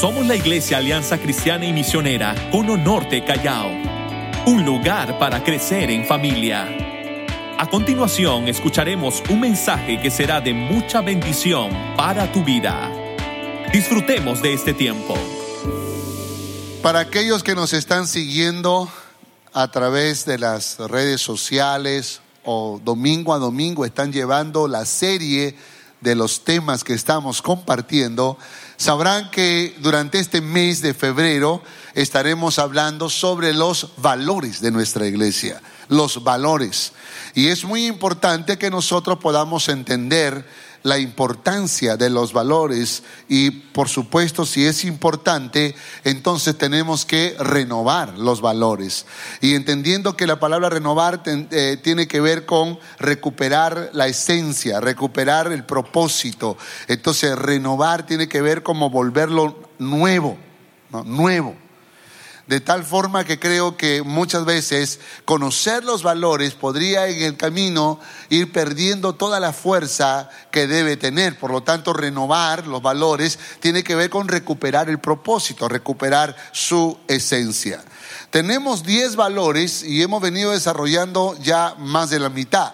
Somos la Iglesia Alianza Cristiana y Misionera Cono Norte Callao, un lugar para crecer en familia. A continuación escucharemos un mensaje que será de mucha bendición para tu vida. Disfrutemos de este tiempo. Para aquellos que nos están siguiendo a través de las redes sociales o domingo a domingo están llevando la serie de los temas que estamos compartiendo, sabrán que durante este mes de febrero estaremos hablando sobre los valores de nuestra iglesia, los valores. Y es muy importante que nosotros podamos entender la importancia de los valores y por supuesto si es importante, entonces tenemos que renovar los valores. Y entendiendo que la palabra renovar eh, tiene que ver con recuperar la esencia, recuperar el propósito. Entonces renovar tiene que ver como volverlo nuevo, nuevo. De tal forma que creo que muchas veces conocer los valores podría en el camino ir perdiendo toda la fuerza que debe tener. Por lo tanto, renovar los valores tiene que ver con recuperar el propósito, recuperar su esencia. Tenemos 10 valores y hemos venido desarrollando ya más de la mitad.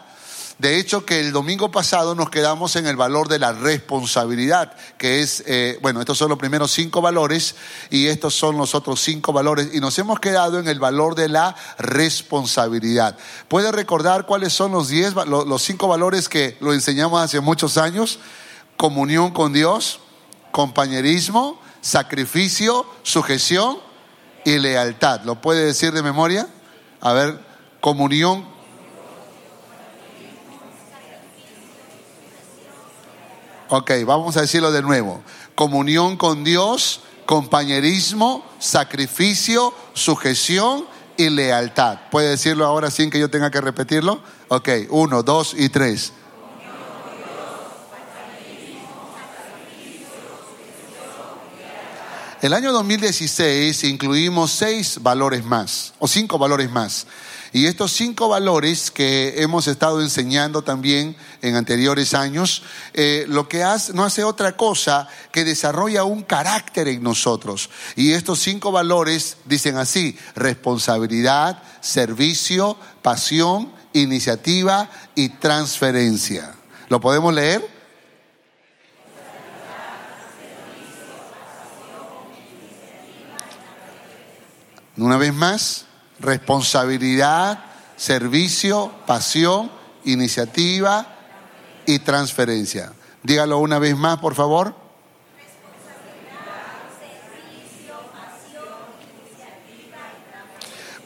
De hecho, que el domingo pasado nos quedamos en el valor de la responsabilidad, que es, eh, bueno, estos son los primeros cinco valores y estos son los otros cinco valores y nos hemos quedado en el valor de la responsabilidad. ¿Puede recordar cuáles son los, diez, los cinco valores que lo enseñamos hace muchos años? Comunión con Dios, compañerismo, sacrificio, sujeción y lealtad. ¿Lo puede decir de memoria? A ver, comunión Ok, vamos a decirlo de nuevo. Comunión con Dios, compañerismo, sacrificio, sujeción y lealtad. ¿Puede decirlo ahora sin que yo tenga que repetirlo? Ok, uno, dos y tres. El año 2016 incluimos seis valores más, o cinco valores más. Y estos cinco valores que hemos estado enseñando también en anteriores años, eh, lo que hace, no hace otra cosa que desarrolla un carácter en nosotros. Y estos cinco valores dicen así, responsabilidad, servicio, pasión, iniciativa y transferencia. ¿Lo podemos leer? Una vez más, responsabilidad, servicio, pasión, iniciativa y transferencia. Dígalo una vez más, por favor.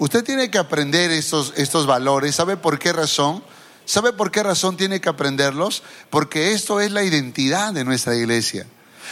Usted tiene que aprender estos, estos valores. ¿Sabe por qué razón? ¿Sabe por qué razón tiene que aprenderlos? Porque esto es la identidad de nuestra iglesia.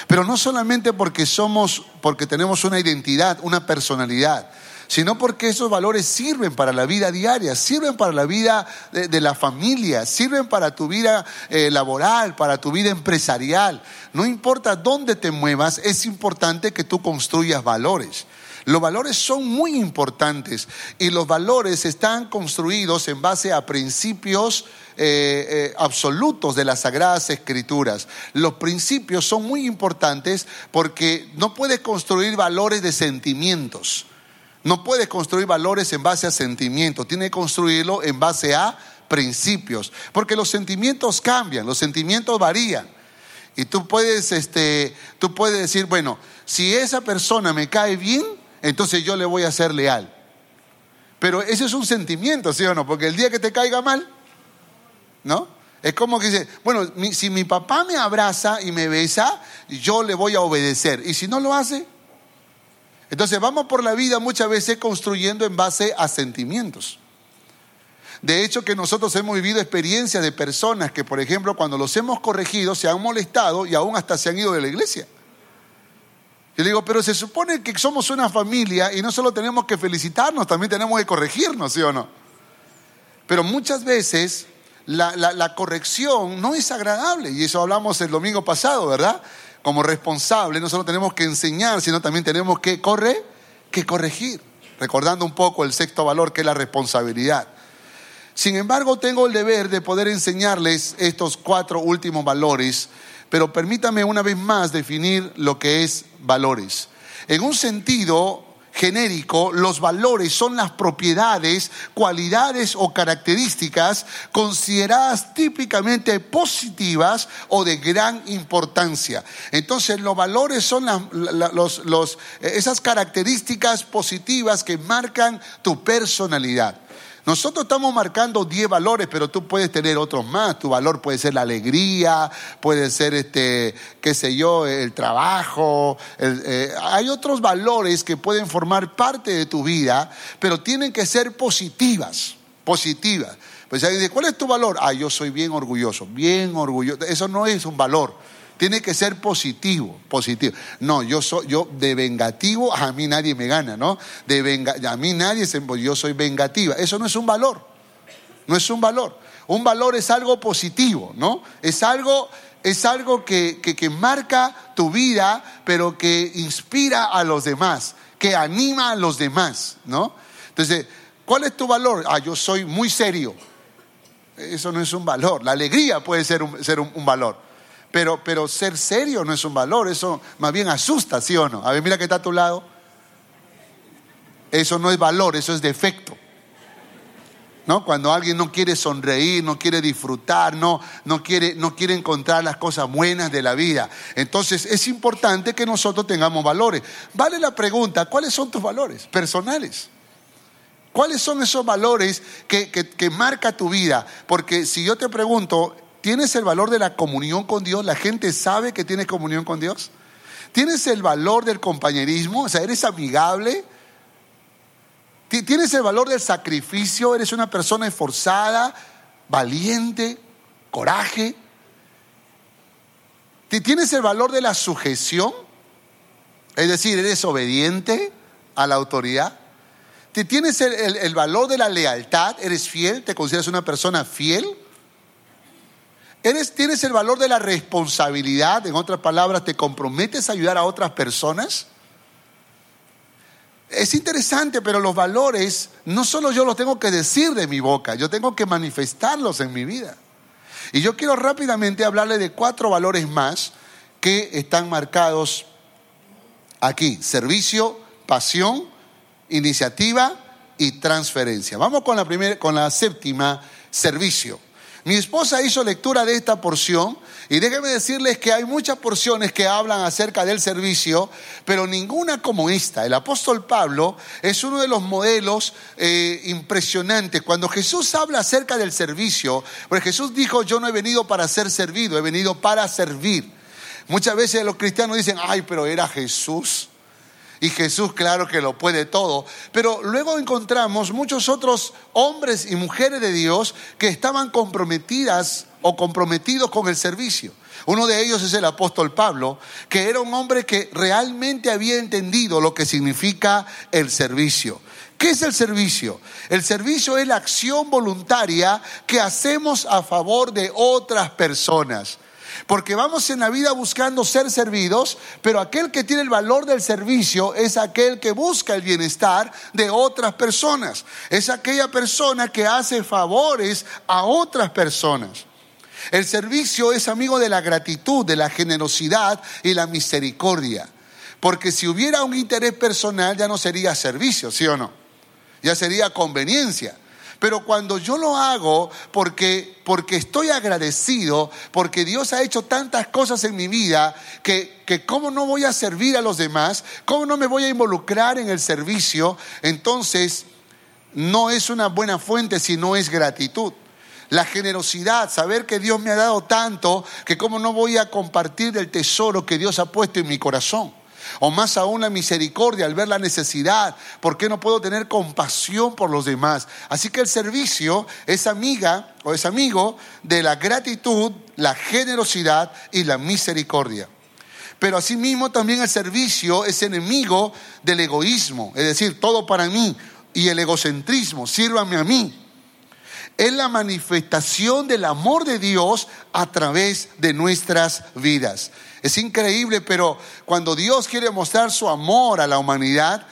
Pero no solamente porque somos, porque tenemos una identidad, una personalidad, sino porque esos valores sirven para la vida diaria, sirven para la vida de, la familia, sirven para tu vida eh, laboral, para tu vida empresarial. No importa dónde te muevas, es importante que tú construyas valores. Los valores son muy importantes y los valores están construidos en base a principios eh, eh, absolutos de las sagradas escrituras. Los principios son muy importantes porque no puedes construir valores de sentimientos. No puedes construir valores en base a sentimientos, tiene que construirlo en base a principios, porque los sentimientos cambian, los sentimientos varían. Y tú puedes, este, tú puedes decir, bueno, si esa persona me cae bien, entonces yo le voy a ser leal. Pero ese es un sentimiento, ¿sí o no? Porque el día que te caiga mal, ¿no? Es como que dice, bueno, si mi papá me abraza y me besa, yo le voy a obedecer. Y si no lo hace, entonces vamos por la vida muchas veces construyendo en base a sentimientos. De hecho que nosotros hemos vivido experiencias de personas que, por ejemplo, cuando los hemos corregido, se han molestado y aún hasta se han ido de la iglesia. Yo le digo, pero se supone que somos una familia y no solo tenemos que felicitarnos, también tenemos que corregirnos, ¿sí o no? Pero muchas veces la, la corrección no es agradable y eso hablamos el domingo pasado, ¿verdad? Como responsable no solo tenemos que enseñar, sino también tenemos que, que corregir, recordando un poco el sexto valor que es la responsabilidad. Sin embargo, tengo el deber de poder enseñarles estos cuatro últimos valores, pero permítame una vez más definir lo que es valores. En un sentido genérico, los valores son las propiedades, cualidades o características consideradas típicamente positivas o de gran importancia. Entonces, los valores son los, esas características positivas que marcan tu personalidad. Nosotros estamos marcando 10 valores, pero tú puedes tener otros más. Tu valor puede ser la alegría, puede ser, este, qué sé yo, el trabajo. Eh, hay otros valores que pueden formar parte de tu vida, pero tienen que ser positivas, positivas. Pues alguien dice, ¿cuál es tu valor? Ah, yo soy bien orgulloso, bien orgulloso. Eso no es un valor. Tiene que ser positivo, positivo. No, yo soy, yo de vengativo, a mí nadie me gana, ¿no? De venga, a mí nadie se, yo soy vengativa. Eso no es un valor. No es un valor. Un valor es algo positivo, ¿no? Es algo, es algo que, que marca tu vida, pero que inspira a los demás, que anima a los demás, ¿no? Entonces, ¿cuál es tu valor? Ah, yo soy muy serio. Eso no es un valor. La alegría puede ser un, ser un valor. Pero, pero ser serio no es un valor, eso más bien asusta, ¿sí o no? A ver, mira que está a tu lado. Eso no es valor, eso es defecto. ¿No? Cuando alguien no quiere sonreír, no quiere disfrutar, no, no, quiere, no quiere encontrar las cosas buenas de la vida. Entonces es importante que nosotros tengamos valores. Vale la pregunta, ¿cuáles son tus valores personales? ¿Cuáles son esos valores que, que, que marca tu vida? Porque si yo te pregunto, ¿Tienes el valor de la comunión con Dios? ¿La gente sabe que tienes comunión con Dios? ¿Tienes el valor del compañerismo? O sea, ¿eres amigable? ¿Tienes el valor del sacrificio? ¿Eres una persona esforzada, valiente, coraje? ¿Tienes el valor de la sujeción? Es decir, ¿eres obediente a la autoridad? ¿Tienes el, el valor de la lealtad? ¿Eres fiel? ¿Te consideras una persona fiel? ¿Tienes el valor de la responsabilidad? En otras palabras, ¿te comprometes a ayudar a otras personas? Es interesante, pero los valores no solo yo los tengo que decir de mi boca, yo tengo que manifestarlos en mi vida. Y yo quiero rápidamente hablarle de cuatro valores más que están marcados aquí. Servicio, pasión, iniciativa y transferencia. Vamos con la primera, con la séptima, servicio. Mi esposa hizo lectura de esta porción y déjenme decirles que hay muchas porciones que hablan acerca del servicio, pero ninguna como esta. El apóstol Pablo es uno de los modelos eh, impresionantes. Cuando Jesús habla acerca del servicio, porque Jesús dijo, yo no he venido para ser servido, he venido para servir. Muchas veces los cristianos dicen, ay, pero era Jesús. Y Jesús, claro que lo puede todo. Pero luego encontramos muchos otros hombres y mujeres de Dios que estaban comprometidas o comprometidos con el servicio. Uno de ellos es el apóstol Pablo, que era un hombre que realmente había entendido lo que significa el servicio. ¿Qué es el servicio? El servicio es la acción voluntaria que hacemos a favor de otras personas. Porque vamos en la vida buscando ser servidos, pero aquel que tiene el valor del servicio es aquel que busca el bienestar de otras personas. Es aquella persona que hace favores a otras personas. El servicio es amigo de la gratitud, de la generosidad y la misericordia. Porque si hubiera un interés personal ya no sería servicio, ¿sí o no? Ya sería conveniencia. Pero cuando yo lo hago porque, porque estoy agradecido, porque Dios ha hecho tantas cosas en mi vida, que, que cómo no voy a servir a los demás, cómo no me voy a involucrar en el servicio, entonces no es una buena fuente si no es gratitud. La generosidad, saber que Dios me ha dado tanto, que cómo no voy a compartir del tesoro que Dios ha puesto en mi corazón. O más aún la misericordia al ver la necesidad. ¿Por qué no puedo tener compasión por los demás? Así que el servicio es amiga o es amigo de la gratitud, la generosidad y la misericordia. Pero asimismo también el servicio es enemigo del egoísmo, es decir, todo para mí y el egocentrismo, sírvame a mí. Es la manifestación del amor de Dios a través de nuestras vidas. Es increíble, pero cuando Dios quiere mostrar su amor a la humanidad,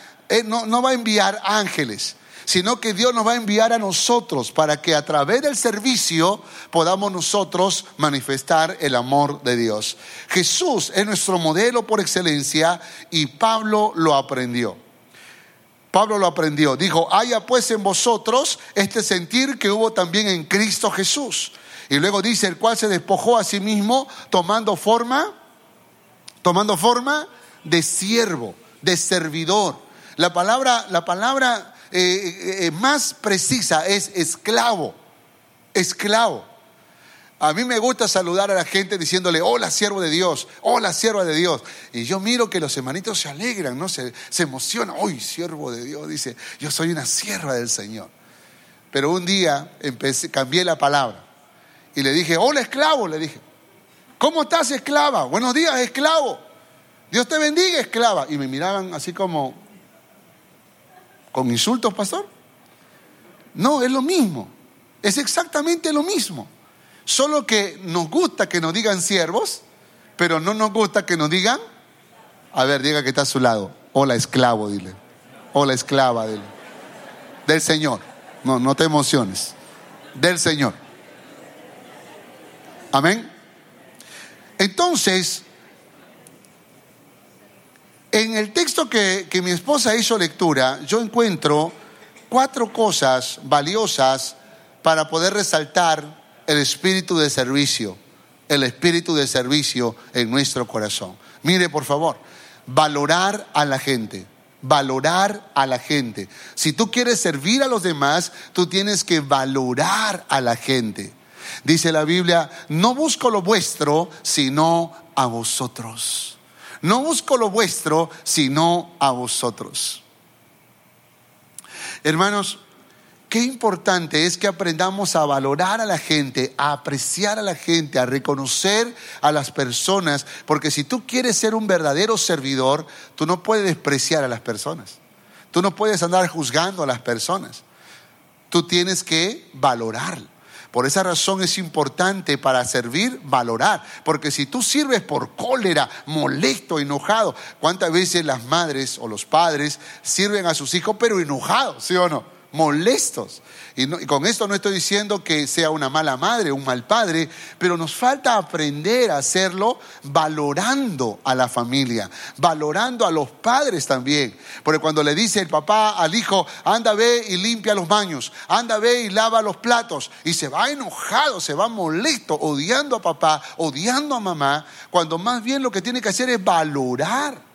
no, no va a enviar ángeles. sino que Dios nos va a enviar a nosotros para que a través del servicio podamos nosotros manifestar el amor de Dios. Jesús es nuestro modelo por excelencia y Pablo lo aprendió. Pablo lo aprendió. Dijo, haya pues en vosotros este sentir que hubo también en Cristo Jesús. Y luego dice, el cual se despojó a sí mismo tomando forma, tomando forma de siervo, de servidor. La palabra, la palabra eh, eh, eh, más precisa es esclavo, esclavo. A mí me gusta saludar a la gente diciéndole, hola siervo de Dios, hola sierva de Dios. Y yo miro que los hermanitos se alegran, ¿no? Se, se emocionan, hoy siervo de Dios, dice, yo soy una sierva del Señor. Pero un día empecé, cambié la palabra y le dije, hola esclavo, le dije, ¿cómo estás esclava? Buenos días esclavo. Dios te bendiga esclava. Y me miraban así como, con insultos, pastor. No, es lo mismo. Es exactamente lo mismo. Solo que nos gusta que nos digan siervos, pero no nos gusta que nos digan, a ver, diga que está a su lado. Hola esclavo, dile. Hola esclava, dile. Del Señor. No, no te emociones. Del Señor. Amén. Entonces, en el texto que, que mi esposa hizo lectura, yo encuentro cuatro cosas valiosas para poder resaltar el espíritu de servicio, el espíritu de servicio en nuestro corazón. Mire, por favor, valorar a la gente, valorar a la gente. Si tú quieres servir a los demás, tú tienes que valorar a la gente. Dice la Biblia, no busco lo vuestro, sino a vosotros. No busco lo vuestro, sino a vosotros. Hermanos, Qué importante es que aprendamos a valorar a la gente, a apreciar a la gente, a reconocer a las personas, porque si tú quieres ser un verdadero servidor, tú no puedes despreciar a las personas. Tú no puedes andar juzgando a las personas. Tú tienes que valorar. Por esa razón es importante para servir valorar, porque si tú sirves por cólera, molesto, enojado, ¿cuántas veces las madres o los padres sirven a sus hijos pero enojados, sí o no? Molestos. Y, con esto no estoy diciendo que sea una mala madre, un mal padre, pero nos falta aprender a hacerlo valorando a la familia, valorando a los padres también. Porque cuando le dice el papá al hijo, anda, ve y limpia los baños, anda, ve y lava los platos, y se va enojado, se va molesto, odiando a papá, odiando a mamá, cuando más bien lo que tiene que hacer es valorar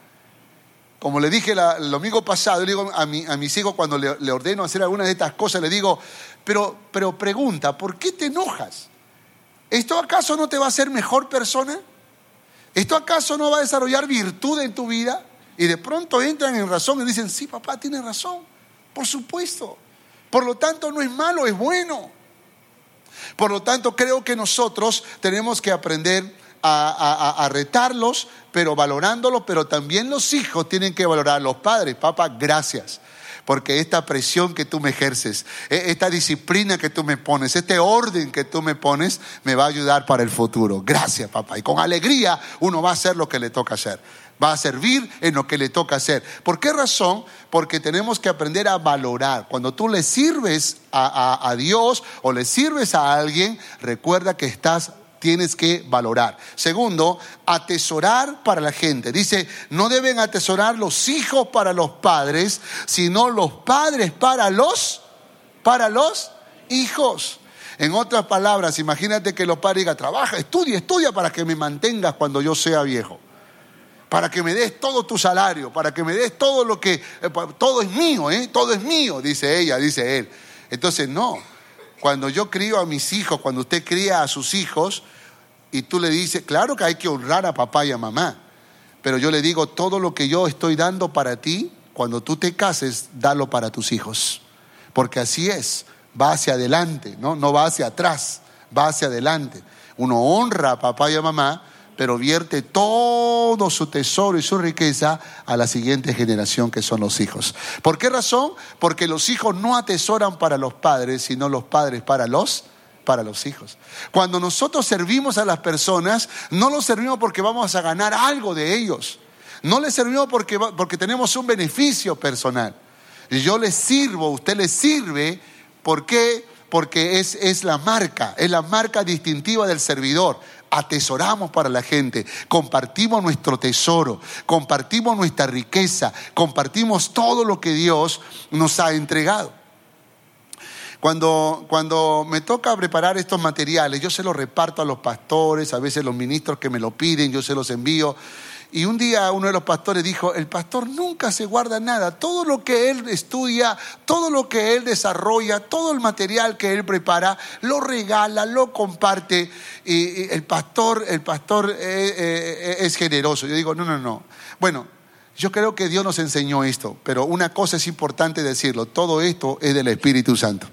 como le dije el domingo pasado, le digo a, a mis hijos cuando le, ordeno hacer alguna de estas cosas, le digo, pero, pero pregunta, ¿por qué te enojas? ¿Esto acaso no te va a hacer mejor persona? ¿Esto acaso no va a desarrollar virtud en tu vida? Y de pronto entran en razón y dicen, sí, papá, tiene razón, por supuesto. Por lo tanto, no es malo, es bueno. Por lo tanto, creo que nosotros tenemos que aprender a, retarlos, pero valorándolos, pero también los hijos tienen que valorar a los padres. Papá, gracias. Porque esta presión que tú me ejerces, e, esta disciplina que tú me pones, este orden que tú me pones, me va a ayudar para el futuro. Gracias, papá. Y con alegría uno va a hacer lo que le toca hacer. Va a servir en lo que le toca hacer. ¿Por qué razón? Porque tenemos que aprender a valorar. Cuando tú le sirves a, a Dios o le sirves a alguien, recuerda que estás tienes que valorar. Segundo, atesorar para la gente. Dice, no deben atesorar los hijos para los padres, sino los padres para los, para los hijos. En otras palabras, imagínate que los padres digan, trabaja, estudia, estudia para que me mantengas cuando yo sea viejo. Para que me des todo tu salario, para que me des todo lo que, eh, todo es mío, ¿eh? todo es mío, dice ella, dice él. Entonces, no, cuando yo crío a mis hijos, cuando usted cría a sus hijos, y tú le dices, claro que hay que honrar a papá y a mamá, pero yo le digo, todo lo que yo estoy dando para ti, cuando tú te cases, dalo para tus hijos. Porque así es, va hacia adelante, ¿no? No va hacia atrás, va hacia adelante. Uno honra a papá y a mamá, pero vierte todo su tesoro y su riqueza a la siguiente generación que son los hijos. ¿Por qué razón? Porque los hijos no atesoran para los padres, sino los padres para los para los hijos. Cuando nosotros servimos a las personas, no los servimos porque vamos a ganar algo de ellos. No les servimos porque, porque tenemos un beneficio personal. Yo le sirvo, usted le sirve. ¿Por qué? Porque es, es la marca, es la marca distintiva del servidor atesoramos para la gente, compartimos nuestro tesoro, compartimos nuestra riqueza, compartimos todo lo que Dios nos ha entregado. Cuando, cuando me toca preparar estos materiales, yo se los reparto a los pastores, a veces los ministros que me lo piden, yo se los envío. Y un día uno de los pastores dijo, el pastor nunca se guarda nada, todo lo que él estudia, todo lo que él desarrolla, todo el material que él prepara, lo regala, lo comparte. Y el pastor, el pastor eh, eh, es generoso. Yo digo, no, no, no. Bueno, yo creo que Dios nos enseñó esto, pero una cosa es importante decirlo, todo esto es del Espíritu Santo.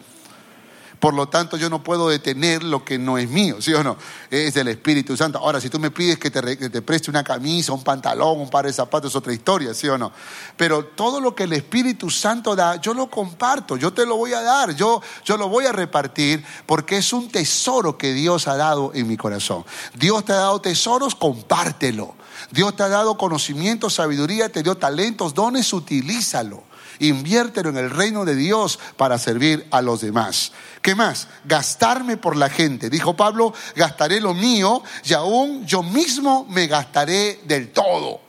Por lo tanto, yo no puedo detener lo que no es mío, ¿sí o no? Es del Espíritu Santo. Ahora, si tú me pides que te, preste una camisa, un pantalón, un par de zapatos, es otra historia, ¿sí o no? Pero todo lo que el Espíritu Santo da, yo lo comparto, yo te lo voy a dar, yo, yo lo voy a repartir porque es un tesoro que Dios ha dado en mi corazón. Dios te ha dado tesoros, compártelo. Dios te ha dado conocimiento, sabiduría, te dio talentos, dones, utilízalo. Inviértelo en el reino de Dios para servir a los demás. ¿Qué más? Gastarme por la gente. Dijo Pablo, gastaré lo mío y aún yo mismo me gastaré del todo.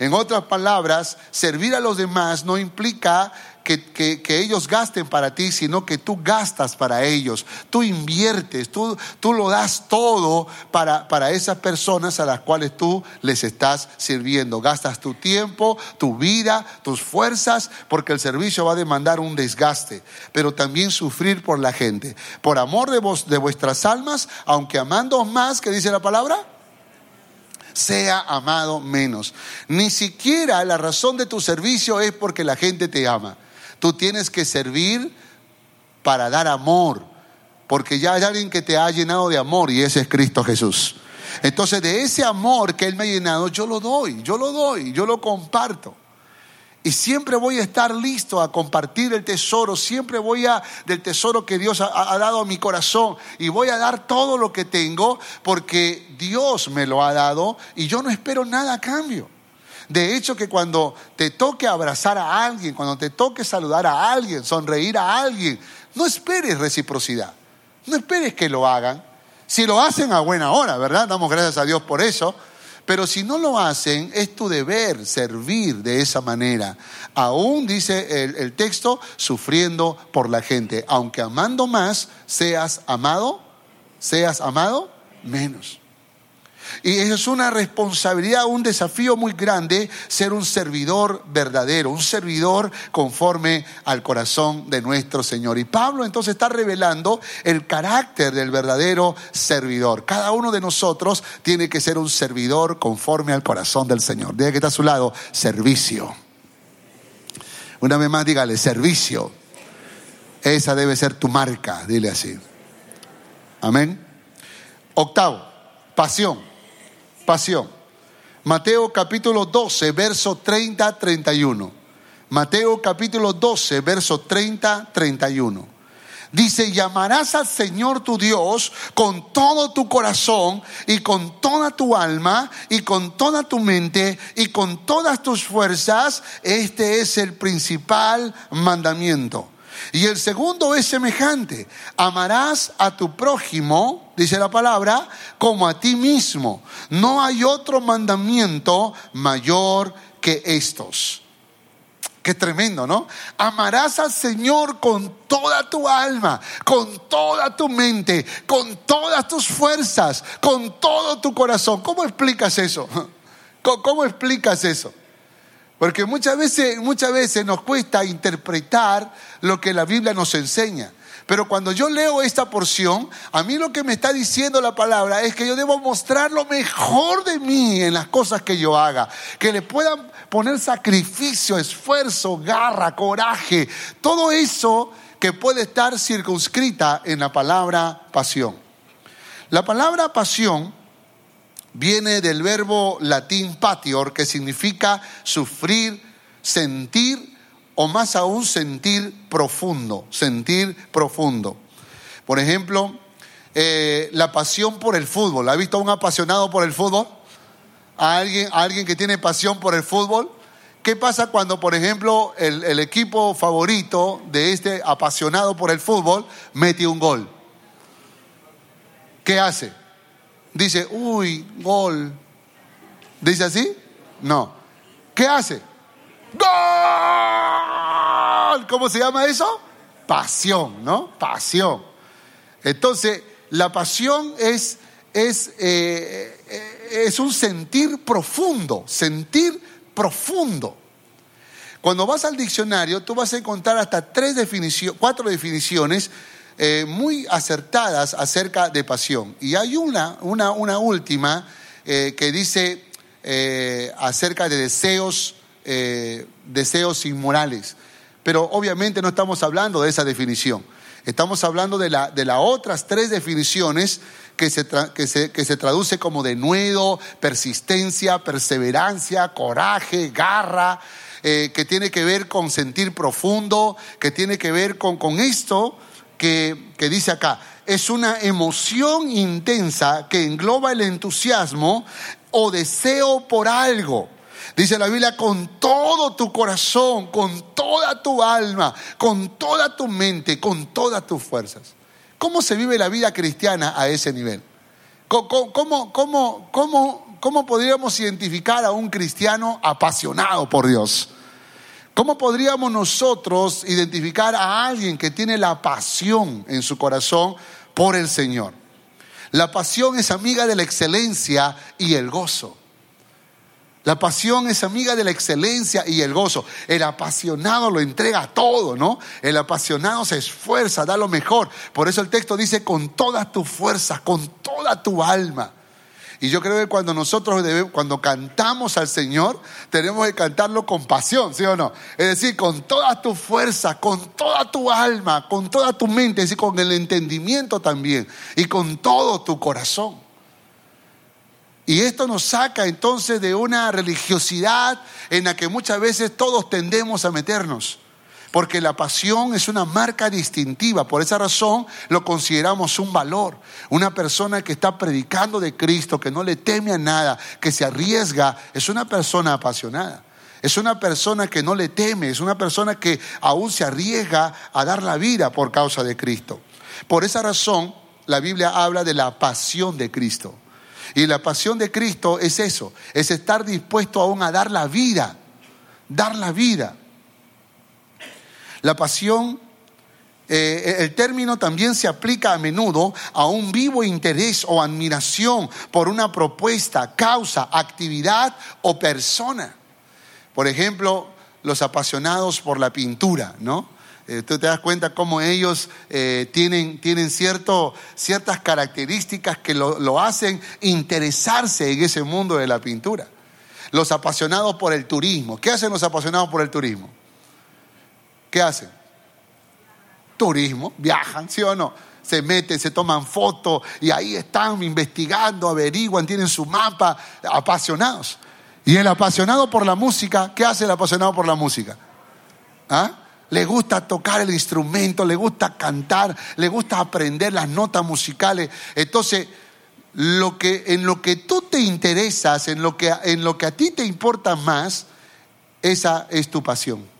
En otras palabras, servir a los demás no implica que, ellos gasten para ti, sino que tú gastas para ellos. Tú inviertes, tú, tú lo das todo para, para esas personas a las cuales tú les estás sirviendo. Gastas tu tiempo, tu vida, tus fuerzas, porque el servicio va a demandar un desgaste, pero también sufrir por la gente. Por amor de, vos, de vuestras almas, aunque amando más, que dice la palabra? sea amado menos. Ni siquiera la razón de tu servicio es porque la gente te ama. Tú tienes que servir para dar amor, porque ya hay alguien que te ha llenado de amor y ese es Cristo Jesús. Entonces de ese amor que Él me ha llenado, yo lo doy, yo lo doy, yo lo comparto. Y siempre voy a estar listo a compartir el tesoro, siempre voy a del tesoro que Dios ha, dado a mi corazón y voy a dar todo lo que tengo porque Dios me lo ha dado y yo no espero nada a cambio. De hecho, que cuando te toque abrazar a alguien, cuando te toque saludar a alguien, sonreír a alguien, no esperes reciprocidad. No esperes que lo hagan. Si lo hacen a buena hora, ¿verdad? Damos gracias a Dios por eso. Pero si no lo hacen, es tu deber servir de esa manera. Aún dice el, el, texto, sufriendo por la gente. Aunque amando más, seas amado, seas amado menos. Y es una responsabilidad, un desafío muy grande ser un servidor verdadero, un servidor conforme al corazón de nuestro Señor. Y Pablo entonces está revelando el carácter del verdadero servidor. Cada uno de nosotros tiene que ser un servidor conforme al corazón del Señor. Diga que está a su lado, servicio. Una vez más, dígale, servicio. Esa debe ser tu marca, dile así. Amén. Octavo, pasión pasión. Mateo capítulo 12, verso 30, 31. Mateo capítulo 12, verso 30, 31. Dice, llamarás al Señor tu Dios con todo tu corazón y con toda tu alma y con toda tu mente y con todas tus fuerzas. Este es el principal mandamiento. Y el segundo es semejante. Amarás a tu prójimo, dice la palabra, como a ti mismo. No hay otro mandamiento mayor que estos. Qué tremendo, ¿no? Amarás al Señor con toda tu alma, con toda tu mente, con todas tus fuerzas, con todo tu corazón. ¿Cómo explicas eso? ¿Cómo, explicas eso? Porque muchas veces, muchas veces nos cuesta interpretar lo que la Biblia nos enseña. Pero cuando yo leo esta porción, a mí lo que me está diciendo la palabra es que yo debo mostrar lo mejor de mí en las cosas que yo haga. Que le puedan poner sacrificio, esfuerzo, garra, coraje. Todo eso que puede estar circunscrita en la palabra pasión. La palabra pasión viene del verbo latín patior, que significa sufrir, sentir o más aún sentir profundo, sentir profundo. Por ejemplo, eh, la pasión por el fútbol. ¿Ha visto a un apasionado por el fútbol? ¿A alguien, alguien que tiene pasión por el fútbol? ¿Qué pasa cuando, por ejemplo, el, el equipo favorito de este apasionado por el fútbol mete un gol? ¿Qué hace? Dice, uy, gol. ¿Dice así? No. ¿Qué hace? ¡Gol! ¿Cómo se llama eso? Pasión, ¿no? Pasión. Entonces, la pasión es, es, eh, es un sentir profundo, sentir profundo. Cuando vas al diccionario, tú vas a encontrar hasta tres definiciones, cuatro definiciones eh, muy acertadas acerca de pasión. Y hay una, una, una última eh, que dice acerca de deseos, deseos inmorales. Pero obviamente no estamos hablando de esa definición. Estamos hablando de, la, de las otras tres definiciones que se, que, se, que se, traduce como denuedo, persistencia, perseverancia, coraje, garra, que tiene que ver con sentir profundo, que tiene que ver con, con esto que, dice acá, es una emoción intensa que engloba el entusiasmo o deseo por algo. Dice la Biblia, con todo tu corazón, con toda tu alma, con toda tu mente, con todas tus fuerzas. ¿Cómo se vive la vida cristiana a ese nivel? ¿Cómo, cómo, cómo, cómo podríamos identificar a un cristiano apasionado por Dios? ¿Cómo podríamos nosotros identificar a alguien que tiene la pasión en su corazón por el Señor? La pasión es amiga de la excelencia y el gozo. La pasión es amiga de la excelencia y el gozo. El apasionado lo entrega todo, ¿no? El apasionado se esfuerza, da lo mejor. Por eso el texto dice con todas tus fuerzas, con toda tu alma. Y yo creo que cuando nosotros cuando cantamos al Señor, tenemos que cantarlo con pasión, ¿sí o no? Es decir, con toda tu fuerza, con toda tu alma, con toda tu mente, es decir, con el entendimiento también y con todo tu corazón. Y esto nos saca entonces de una religiosidad en la que muchas veces todos tendemos a meternos. Porque la pasión es una marca distintiva. Por esa razón lo consideramos un valor. Una persona que está predicando de Cristo, que no le teme a nada, que se arriesga, es una persona apasionada. Es una persona que no le teme, es una persona que aún se arriesga a dar la vida por causa de Cristo. Por esa razón, la Biblia habla de la pasión de Cristo. Y la pasión de Cristo es eso, es estar dispuesto aún a dar la vida, dar la vida. La pasión, eh, el término también se aplica a menudo a un vivo interés o admiración por una propuesta, causa, actividad o persona. Por ejemplo, los apasionados por la pintura, ¿no? Eh, tú te das cuenta cómo ellos eh, tienen, tienen cierto, ciertas características que lo, lo hacen interesarse en ese mundo de la pintura. Los apasionados por el turismo. ¿Qué hacen los apasionados por el turismo? ¿Qué hacen? Turismo, viajan, ¿sí o no? Se meten, se toman fotos y ahí están investigando, averiguan, tienen su mapa, apasionados. Y el apasionado por la música, ¿qué hace el apasionado por la música? ¿Ah? Le gusta tocar el instrumento, le gusta cantar, le gusta aprender las notas musicales. Entonces, lo que, en lo que tú te interesas, en lo que, en lo que a ti te importa más, esa es tu pasión.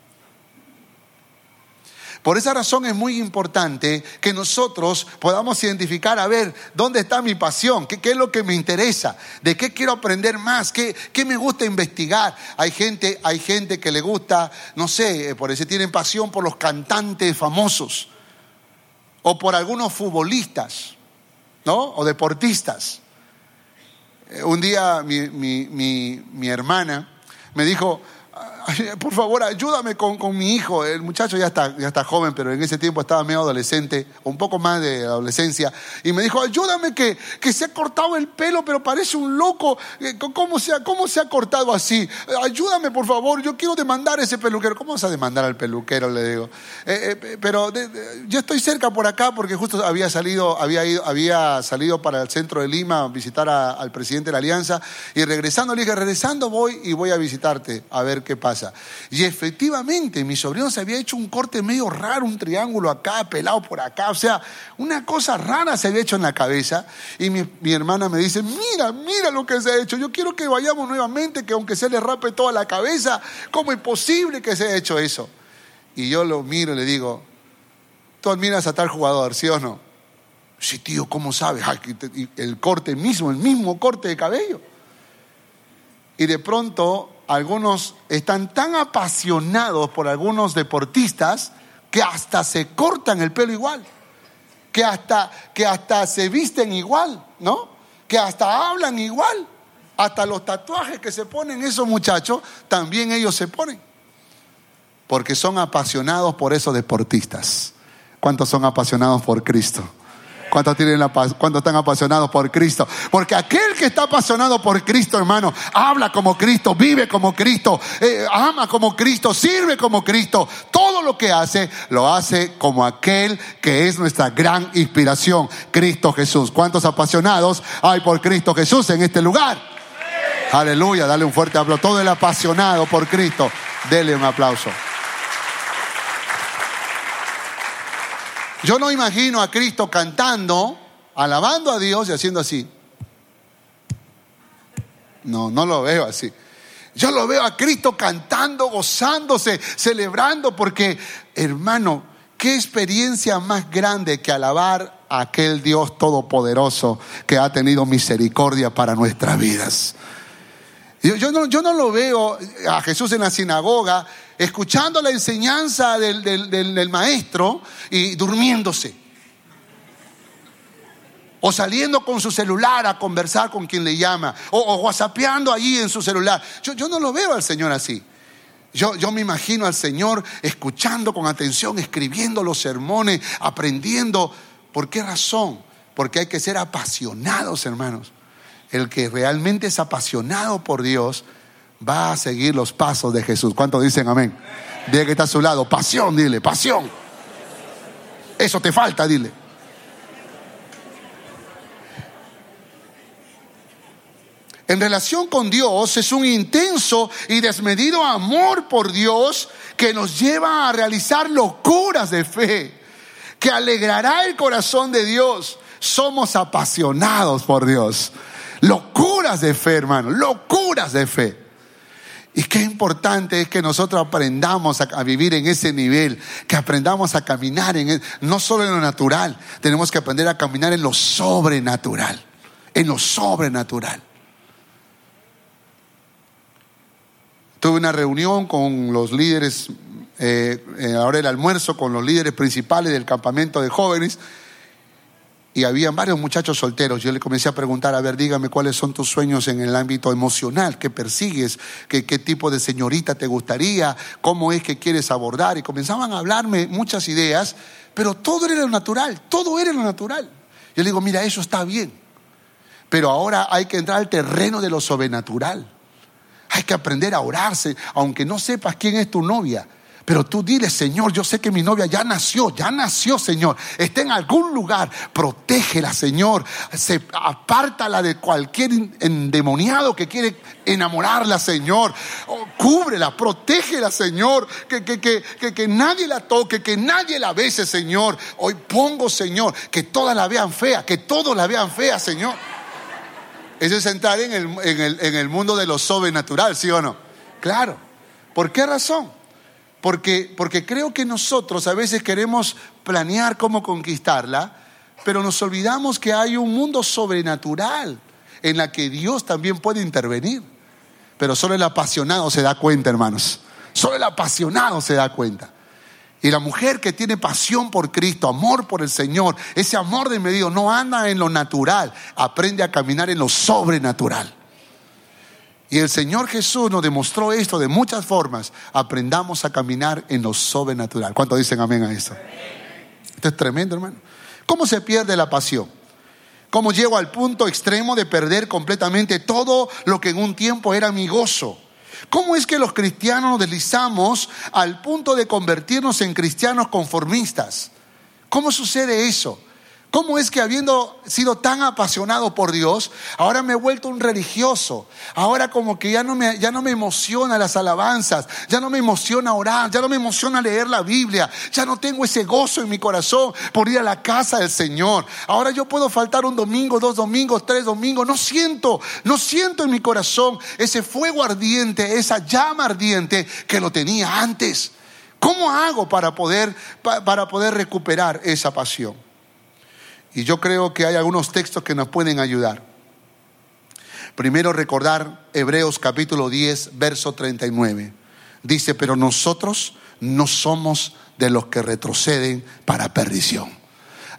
Por esa razón es muy importante que nosotros podamos identificar, a ver, ¿dónde está mi pasión? ¿Qué, es lo que me interesa? ¿De qué quiero aprender más? ¿Qué, ¿Qué, me gusta investigar? Hay gente, hay gente que le gusta, no sé, por eso tienen pasión por los cantantes famosos o por algunos futbolistas, ¿no? O deportistas. Eh, un día mi, mi, mi hermana me dijo, por favor, ayúdame con, mi hijo. El muchacho ya está, ya está joven, pero en ese tiempo estaba medio adolescente, un poco más de adolescencia. Y me dijo, ayúdame que, que se ha cortado el pelo, pero parece un loco. Eh, ¿Cómo se, ha, ¿Cómo se ha cortado así? Ayúdame, por favor, yo quiero demandar a ese peluquero. ¿Cómo vas a demandar al peluquero? Le digo. Eh, eh, pero yo estoy cerca por acá porque justo había salido, había, ido, había salido para el centro de Lima a visitar al presidente de la Alianza. Y regresando, le dije, regresando voy y voy a visitarte a ver qué pasa. Pasa. Y efectivamente, mi sobrino se había hecho un corte medio raro, un triángulo acá, pelado por acá, o sea, una cosa rara se había hecho en la cabeza. Y mi, mi hermana me dice, mira, mira lo que se ha hecho, yo quiero que vayamos nuevamente, que aunque se le rape toda la cabeza, ¿cómo es posible que se haya hecho eso? Y yo lo miro y le digo, tú admiras a tal jugador, ¿sí o no? Sí, tío, ¿cómo sabes? el corte mismo, el mismo corte de cabello. Y de pronto algunos están tan apasionados por algunos deportistas que hasta se cortan el pelo igual, que hasta, que hasta se visten igual, ¿no? Que hasta hablan igual, hasta los tatuajes que se ponen esos muchachos, también ellos se ponen, porque son apasionados por esos deportistas. ¿Cuántos son apasionados por Cristo? ¿Cuántos, tienen la, ¿Cuántos están apasionados por Cristo? Porque aquel que está apasionado por Cristo, hermano, habla como Cristo, vive como Cristo, eh, ama como Cristo, sirve como Cristo. Todo lo que hace, lo hace como aquel que es nuestra gran inspiración, Cristo Jesús. ¿Cuántos apasionados hay por Cristo Jesús en este lugar? Aleluya, dale un fuerte aplauso. Todo el apasionado por Cristo, dele un aplauso. Yo no imagino a Cristo cantando, alabando a Dios y haciendo así. No, no lo veo así. Yo lo veo a Cristo cantando, gozándose, celebrando, porque, hermano, qué experiencia más grande que alabar a aquel Dios todopoderoso que ha tenido misericordia para nuestras vidas. Yo, no, yo no lo veo a Jesús en la sinagoga escuchando la enseñanza del, maestro y durmiéndose. O saliendo con su celular a conversar con quien le llama. O, whatsappeando allí en su celular. Yo, yo, no lo veo al Señor así. Yo, yo me imagino al Señor escuchando con atención, escribiendo los sermones, aprendiendo. ¿Por qué razón? Porque hay que ser apasionados, hermanos. El que realmente es apasionado por Dios va a seguir los pasos de Jesús. ¿Cuántos dicen amén? Dile que está a su lado. Pasión, dile, pasión. Eso te falta, dile. En relación con Dios es un intenso y desmedido amor por Dios que nos lleva a realizar locuras de fe, que alegrará el corazón de Dios. Somos apasionados por Dios. Locuras de fe, hermano, locuras de fe. Y qué importante es que nosotros aprendamos a, vivir en ese nivel, que aprendamos a caminar en no solo en lo natural, tenemos que aprender a caminar en lo sobrenatural, en lo sobrenatural. Tuve una reunión con los líderes, eh, eh, ahora el almuerzo, con los líderes principales del campamento de jóvenes y había varios muchachos solteros. Yo le comencé a preguntar, a ver, dígame cuáles son tus sueños en el ámbito emocional, qué persigues, qué, qué tipo de señorita te gustaría, cómo es que quieres abordar. Y comenzaban a hablarme muchas ideas, pero todo era lo natural, todo era lo natural. Yo le digo, mira, eso está bien, pero ahora hay que entrar al terreno de lo sobrenatural. Hay que aprender a orarse, aunque no sepas quién es tu novia pero tú dile, Señor, yo sé que mi novia ya nació, ya nació, Señor. Está en algún lugar. Protégela, Señor. Se, apártala de cualquier endemoniado que quiere enamorarla, Señor. Oh, cúbrela, protégela, Señor. Que, que, que, que, nadie la toque, que nadie la bese, Señor. Hoy pongo, Señor, que todas la vean fea, que todos la vean fea, Señor. Eso es entrar en el, en el, en el mundo de lo sobrenatural, ¿sí o no? Claro. ¿Por qué razón? Porque, porque creo que nosotros a veces queremos planear cómo conquistarla, pero nos olvidamos que hay un mundo sobrenatural en la que Dios también puede intervenir. Pero solo el apasionado se da cuenta, hermanos. Solo el apasionado se da cuenta. Y la mujer que tiene pasión por Cristo, amor por el Señor, ese amor de medido no anda en lo natural, aprende a caminar en lo sobrenatural. Y el Señor Jesús nos demostró esto de muchas formas. Aprendamos a caminar en lo sobrenatural. ¿Cuántos dicen amén a esto? Esto es tremendo, hermano. ¿Cómo se pierde la pasión? ¿Cómo llego al punto extremo de perder completamente todo lo que en un tiempo era mi gozo? ¿Cómo es que los cristianos nos deslizamos al punto de convertirnos en cristianos conformistas? ¿Cómo sucede eso? ¿Cómo es que habiendo sido tan apasionado por Dios, ahora me he vuelto un religioso? Ahora como que ya no me, ya no me emociona las alabanzas, ya no me emociona orar, ya no me emociona leer la Biblia, ya no tengo ese gozo en mi corazón por ir a la casa del Señor. Ahora yo puedo faltar un domingo, dos domingos, tres domingos, no siento, no siento en mi corazón ese fuego ardiente, esa llama ardiente que lo tenía antes. ¿Cómo hago para poder, para poder recuperar esa pasión? Y yo creo que hay algunos textos que nos pueden ayudar. Primero recordar Hebreos capítulo 10, verso 39. Dice, pero nosotros no somos de los que retroceden para perdición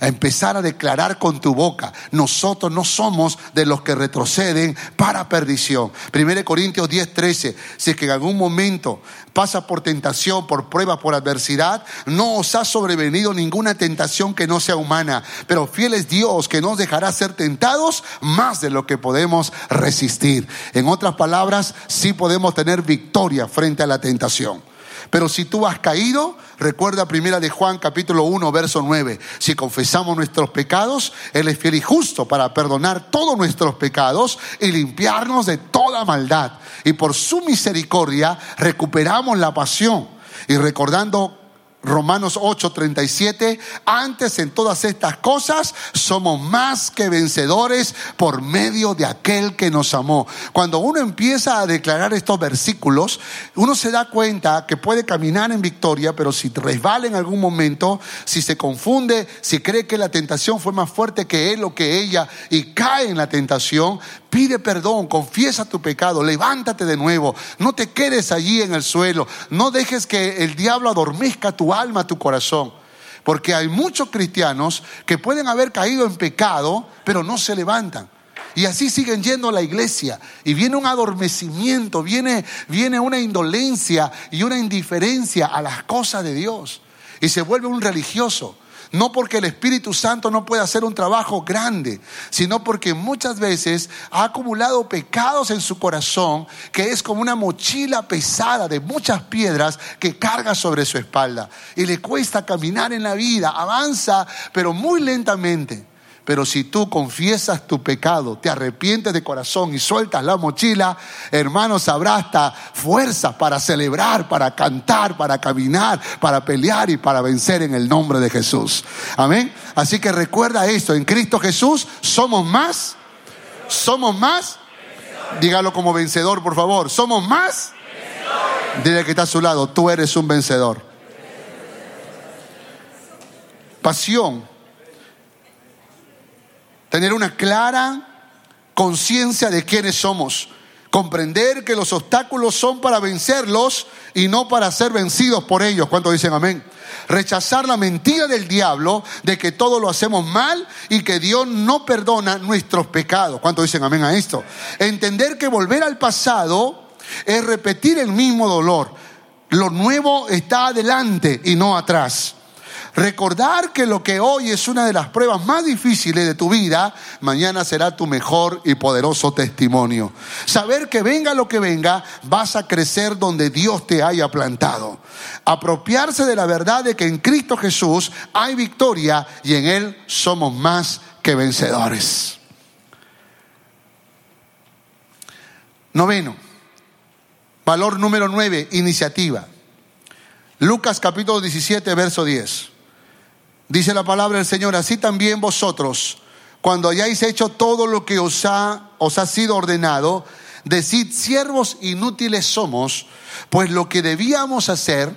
a empezar a declarar con tu boca, nosotros no somos de los que retroceden para perdición. 1 Corintios 10, 13, si es que en algún momento pasa por tentación, por prueba, por adversidad, no os ha sobrevenido ninguna tentación que no sea humana, pero fiel es Dios que nos dejará ser tentados más de lo que podemos resistir. En otras palabras, sí podemos tener victoria frente a la tentación. Pero si tú has caído, recuerda primera de Juan capítulo 1 verso 9. Si confesamos nuestros pecados, Él es fiel y justo para perdonar todos nuestros pecados y limpiarnos de toda maldad. Y por su misericordia recuperamos la pasión. Y recordando Romanos 8:37, antes en todas estas cosas somos más que vencedores por medio de aquel que nos amó. Cuando uno empieza a declarar estos versículos, uno se da cuenta que puede caminar en victoria, pero si resbala en algún momento, si se confunde, si cree que la tentación fue más fuerte que él o que ella y cae en la tentación, Pide perdón, confiesa tu pecado, levántate de nuevo, no te quedes allí en el suelo, no dejes que el diablo adormezca tu alma, tu corazón. Porque hay muchos cristianos que pueden haber caído en pecado, pero no se levantan. Y así siguen yendo a la iglesia. Y viene un adormecimiento, viene, viene una indolencia y una indiferencia a las cosas de Dios. Y se vuelve un religioso. No porque el Espíritu Santo no pueda hacer un trabajo grande, sino porque muchas veces ha acumulado pecados en su corazón que es como una mochila pesada de muchas piedras que carga sobre su espalda. Y le cuesta caminar en la vida, avanza, pero muy lentamente. Pero si tú confiesas tu pecado, te arrepientes de corazón y sueltas la mochila, hermanos, habrá hasta fuerzas para celebrar, para cantar, para caminar, para pelear y para vencer en el nombre de Jesús. Amén. Así que recuerda esto, en Cristo Jesús somos más, somos más. Dígalo como vencedor, por favor. Somos más. Dile que está a su lado, tú eres un vencedor. Pasión tener una clara conciencia de quiénes somos, comprender que los obstáculos son para vencerlos y no para ser vencidos por ellos. ¿Cuántos dicen amén? Rechazar la mentira del diablo de que todo lo hacemos mal y que Dios no perdona nuestros pecados. ¿Cuántos dicen amén a esto? Entender que volver al pasado es repetir el mismo dolor. Lo nuevo está adelante y no atrás. Recordar que lo que hoy es una de las pruebas más difíciles de tu vida, mañana será tu mejor y poderoso testimonio. Saber que venga lo que venga, vas a crecer donde Dios te haya plantado. Apropiarse de la verdad de que en Cristo Jesús hay victoria y en Él somos más que vencedores. Noveno. Valor número nueve, iniciativa. Lucas capítulo 17, verso 10. Dice la palabra del Señor, así también vosotros, cuando hayáis hecho todo lo que os ha, os ha sido ordenado, decid, siervos inútiles somos, pues lo que debíamos hacer,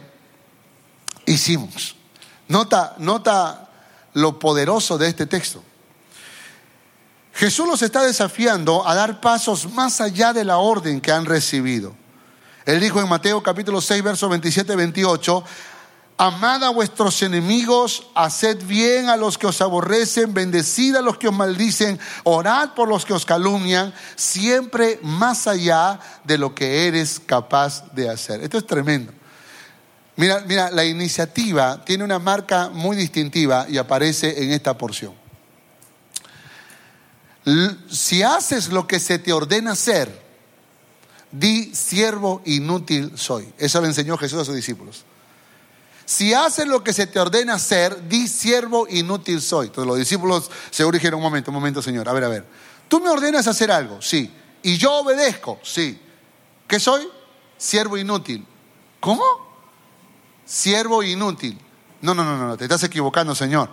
hicimos. Nota, nota lo poderoso de este texto. Jesús los está desafiando a dar pasos más allá de la orden que han recibido. Él dijo en Mateo capítulo 6, verso 27, 28, Amad a vuestros enemigos, haced bien a los que os aborrecen, bendecid a los que os maldicen, orad por los que os calumnian, siempre más allá de lo que eres capaz de hacer. Esto es tremendo. Mira, mira, la iniciativa tiene una marca muy distintiva y aparece en esta porción. Si haces lo que se te ordena hacer, di siervo inútil soy. Eso le enseñó Jesús a sus discípulos. Si haces lo que se te ordena hacer, di siervo inútil soy. Entonces los discípulos seguro dijeron, un momento, un momento, Señor, a ver, a ver. Tú me ordenas hacer algo, sí. Y yo obedezco, sí. ¿Qué soy? Siervo inútil. ¿Cómo? Siervo inútil. No, no, no, no, te estás equivocando, Señor.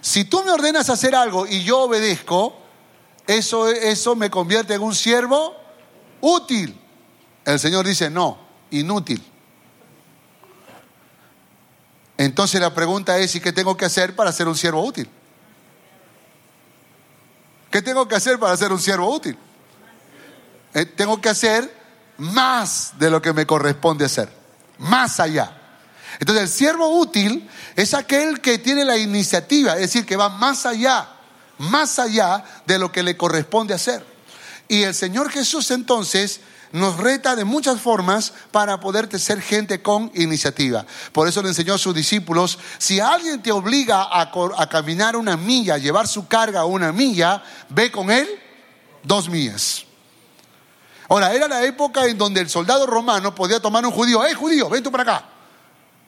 Si tú me ordenas hacer algo y yo obedezco, eso, eso me convierte en un siervo útil. El Señor dice, no, inútil. Entonces la pregunta es, ¿y qué tengo que hacer para ser un siervo útil? ¿Qué tengo que hacer para ser un siervo útil? Eh, tengo que hacer más de lo que me corresponde hacer, más allá. Entonces el siervo útil es aquel que tiene la iniciativa, es decir, que va más allá, más allá de lo que le corresponde hacer. Y el Señor Jesús entonces nos reta de muchas formas para poder ser gente con iniciativa. Por eso le enseñó a sus discípulos, si alguien te obliga a, a caminar una milla, llevar su carga una milla, ve con él dos millas. Ahora, era la época en donde el soldado romano podía tomar un judío, ¡eh judío, ven tú para acá!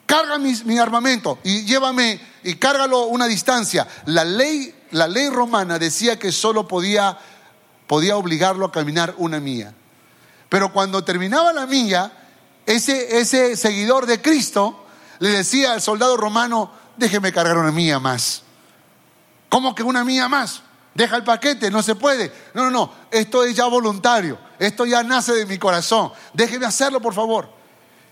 Carga mi, armamento y llévame y cárgalo una distancia. La ley, la ley romana decía que solo podía, podía obligarlo a caminar una milla. Pero cuando terminaba la milla, ese, ese seguidor de Cristo le decía al soldado romano, déjeme cargar una milla más. ¿Cómo que una milla más? Deja el paquete, no se puede. No, no, no, esto es ya voluntario. Esto ya nace de mi corazón. Déjeme hacerlo, por favor.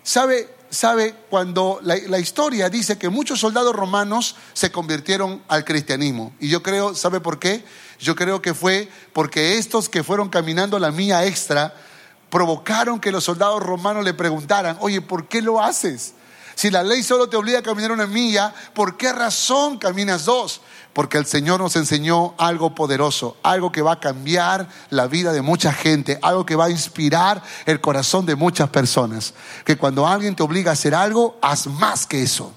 ¿Sabe, sabe cuando la, la, historia dice que muchos soldados romanos se convirtieron al cristianismo? Y yo creo, ¿sabe por qué? Yo creo que fue porque estos que fueron caminando la mía extra provocaron que los soldados romanos le preguntaran, oye, ¿por qué lo haces? Si la ley solo te obliga a caminar una milla, ¿por qué razón caminas dos? Porque el Señor nos enseñó algo poderoso, algo que va a cambiar la vida de mucha gente, algo que va a inspirar el corazón de muchas personas. Que cuando alguien te obliga a hacer algo, haz más que eso,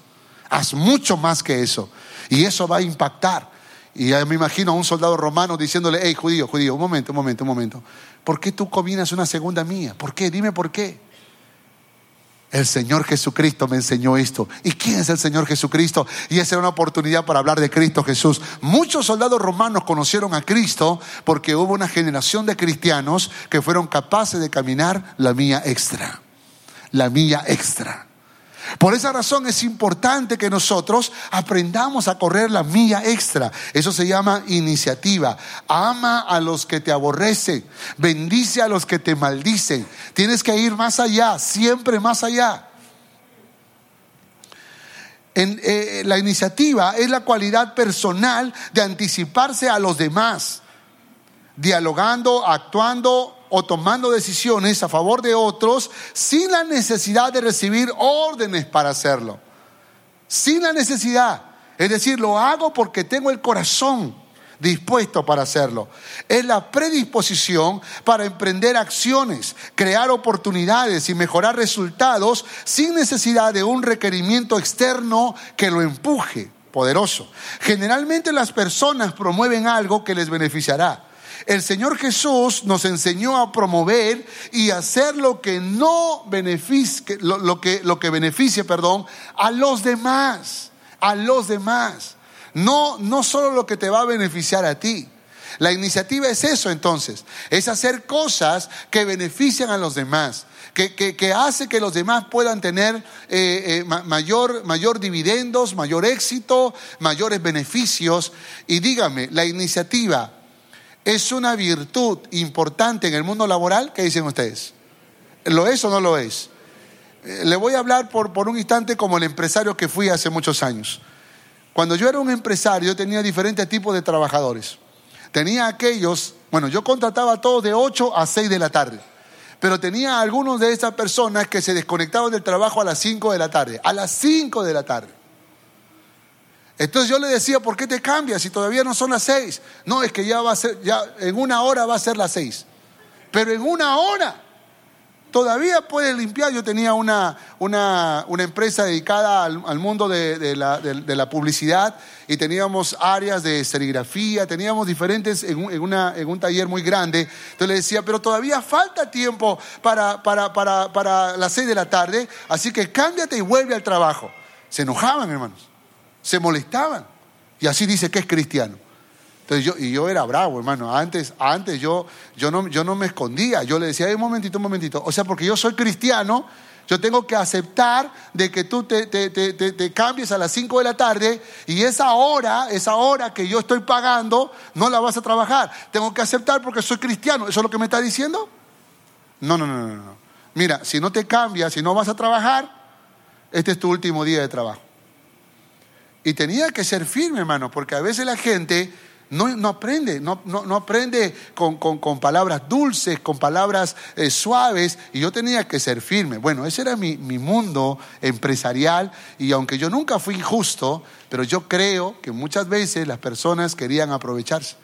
haz mucho más que eso. Y eso va a impactar. Y me imagino a un soldado romano diciéndole, hey judío, judío, un momento, un momento, un momento. ¿Por qué tú combinas una segunda mía? ¿Por qué? Dime por qué. El Señor Jesucristo me enseñó esto. ¿Y quién es el Señor Jesucristo? Y esa era una oportunidad para hablar de Cristo Jesús. Muchos soldados romanos conocieron a Cristo porque hubo una generación de cristianos que fueron capaces de caminar la mía extra. La milla extra. Por esa razón es importante que nosotros aprendamos a correr la milla extra. Eso se llama iniciativa. Ama a los que te aborrecen. Bendice a los que te maldicen. Tienes que ir más allá, siempre más allá. En, eh, la iniciativa es la cualidad personal de anticiparse a los demás, dialogando, actuando o tomando decisiones a favor de otros sin la necesidad de recibir órdenes para hacerlo. Sin la necesidad. Es decir, lo hago porque tengo el corazón dispuesto para hacerlo. Es la predisposición para emprender acciones, crear oportunidades y mejorar resultados sin necesidad de un requerimiento externo que lo empuje. Poderoso. Generalmente las personas promueven algo que les beneficiará el Señor Jesús nos enseñó a promover y hacer lo que no beneficie, lo, que, lo que perdón, a los demás, a los demás. No, no solo lo que te va a beneficiar a ti. La iniciativa es eso entonces, es hacer cosas que benefician a los demás, que, que, hace que los demás puedan tener eh, eh, mayor, mayor dividendos, mayor éxito, mayores beneficios. Y dígame, la iniciativa es una virtud importante en el mundo laboral, ¿qué dicen ustedes? ¿Lo es o no lo es? Eh, le voy a hablar por, por un instante como el empresario que fui hace muchos años. Cuando yo era un empresario tenía diferentes tipos de trabajadores. Tenía aquellos, bueno, yo contrataba a todos de 8 a 6 de la tarde, pero tenía algunos de esas personas que se desconectaban del trabajo a las 5 de la tarde, a las 5 de la tarde. Entonces yo le decía, ¿por qué te cambias si todavía no son las seis? No, es que ya va a ser, ya en una hora va a ser las seis. Pero en una hora todavía puede limpiar. Yo tenía una, una, una empresa dedicada al, mundo de, la, de, la, publicidad y teníamos áreas de serigrafía, teníamos diferentes en un, en una, en un taller muy grande. Entonces le decía, pero todavía falta tiempo para, para, para, para las seis de la tarde, así que cámbiate y vuelve al trabajo. Se enojaban, hermanos. Se molestaban. Y así dice que es cristiano. Entonces yo, y yo era bravo, hermano. Antes, antes yo, yo, no, yo no me escondía. Yo le decía, un momentito, un momentito. O sea, porque yo soy cristiano, yo tengo que aceptar de que tú te, te, te, te, cambies a las 5 de la tarde y esa hora, esa hora que yo estoy pagando, no la vas a trabajar. Tengo que aceptar porque soy cristiano. ¿Eso es lo que me está diciendo? No, no, no, no. no. Mira, si no te cambias, si no vas a trabajar, este es tu último día de trabajo. Y tenía que ser firme, hermano, porque a veces la gente no, no aprende, no, no, aprende con, con, palabras dulces, con palabras eh, suaves, y yo tenía que ser firme. Bueno, ese era mi, mi mundo empresarial, y aunque yo nunca fui injusto, pero yo creo que muchas veces las personas querían aprovecharse.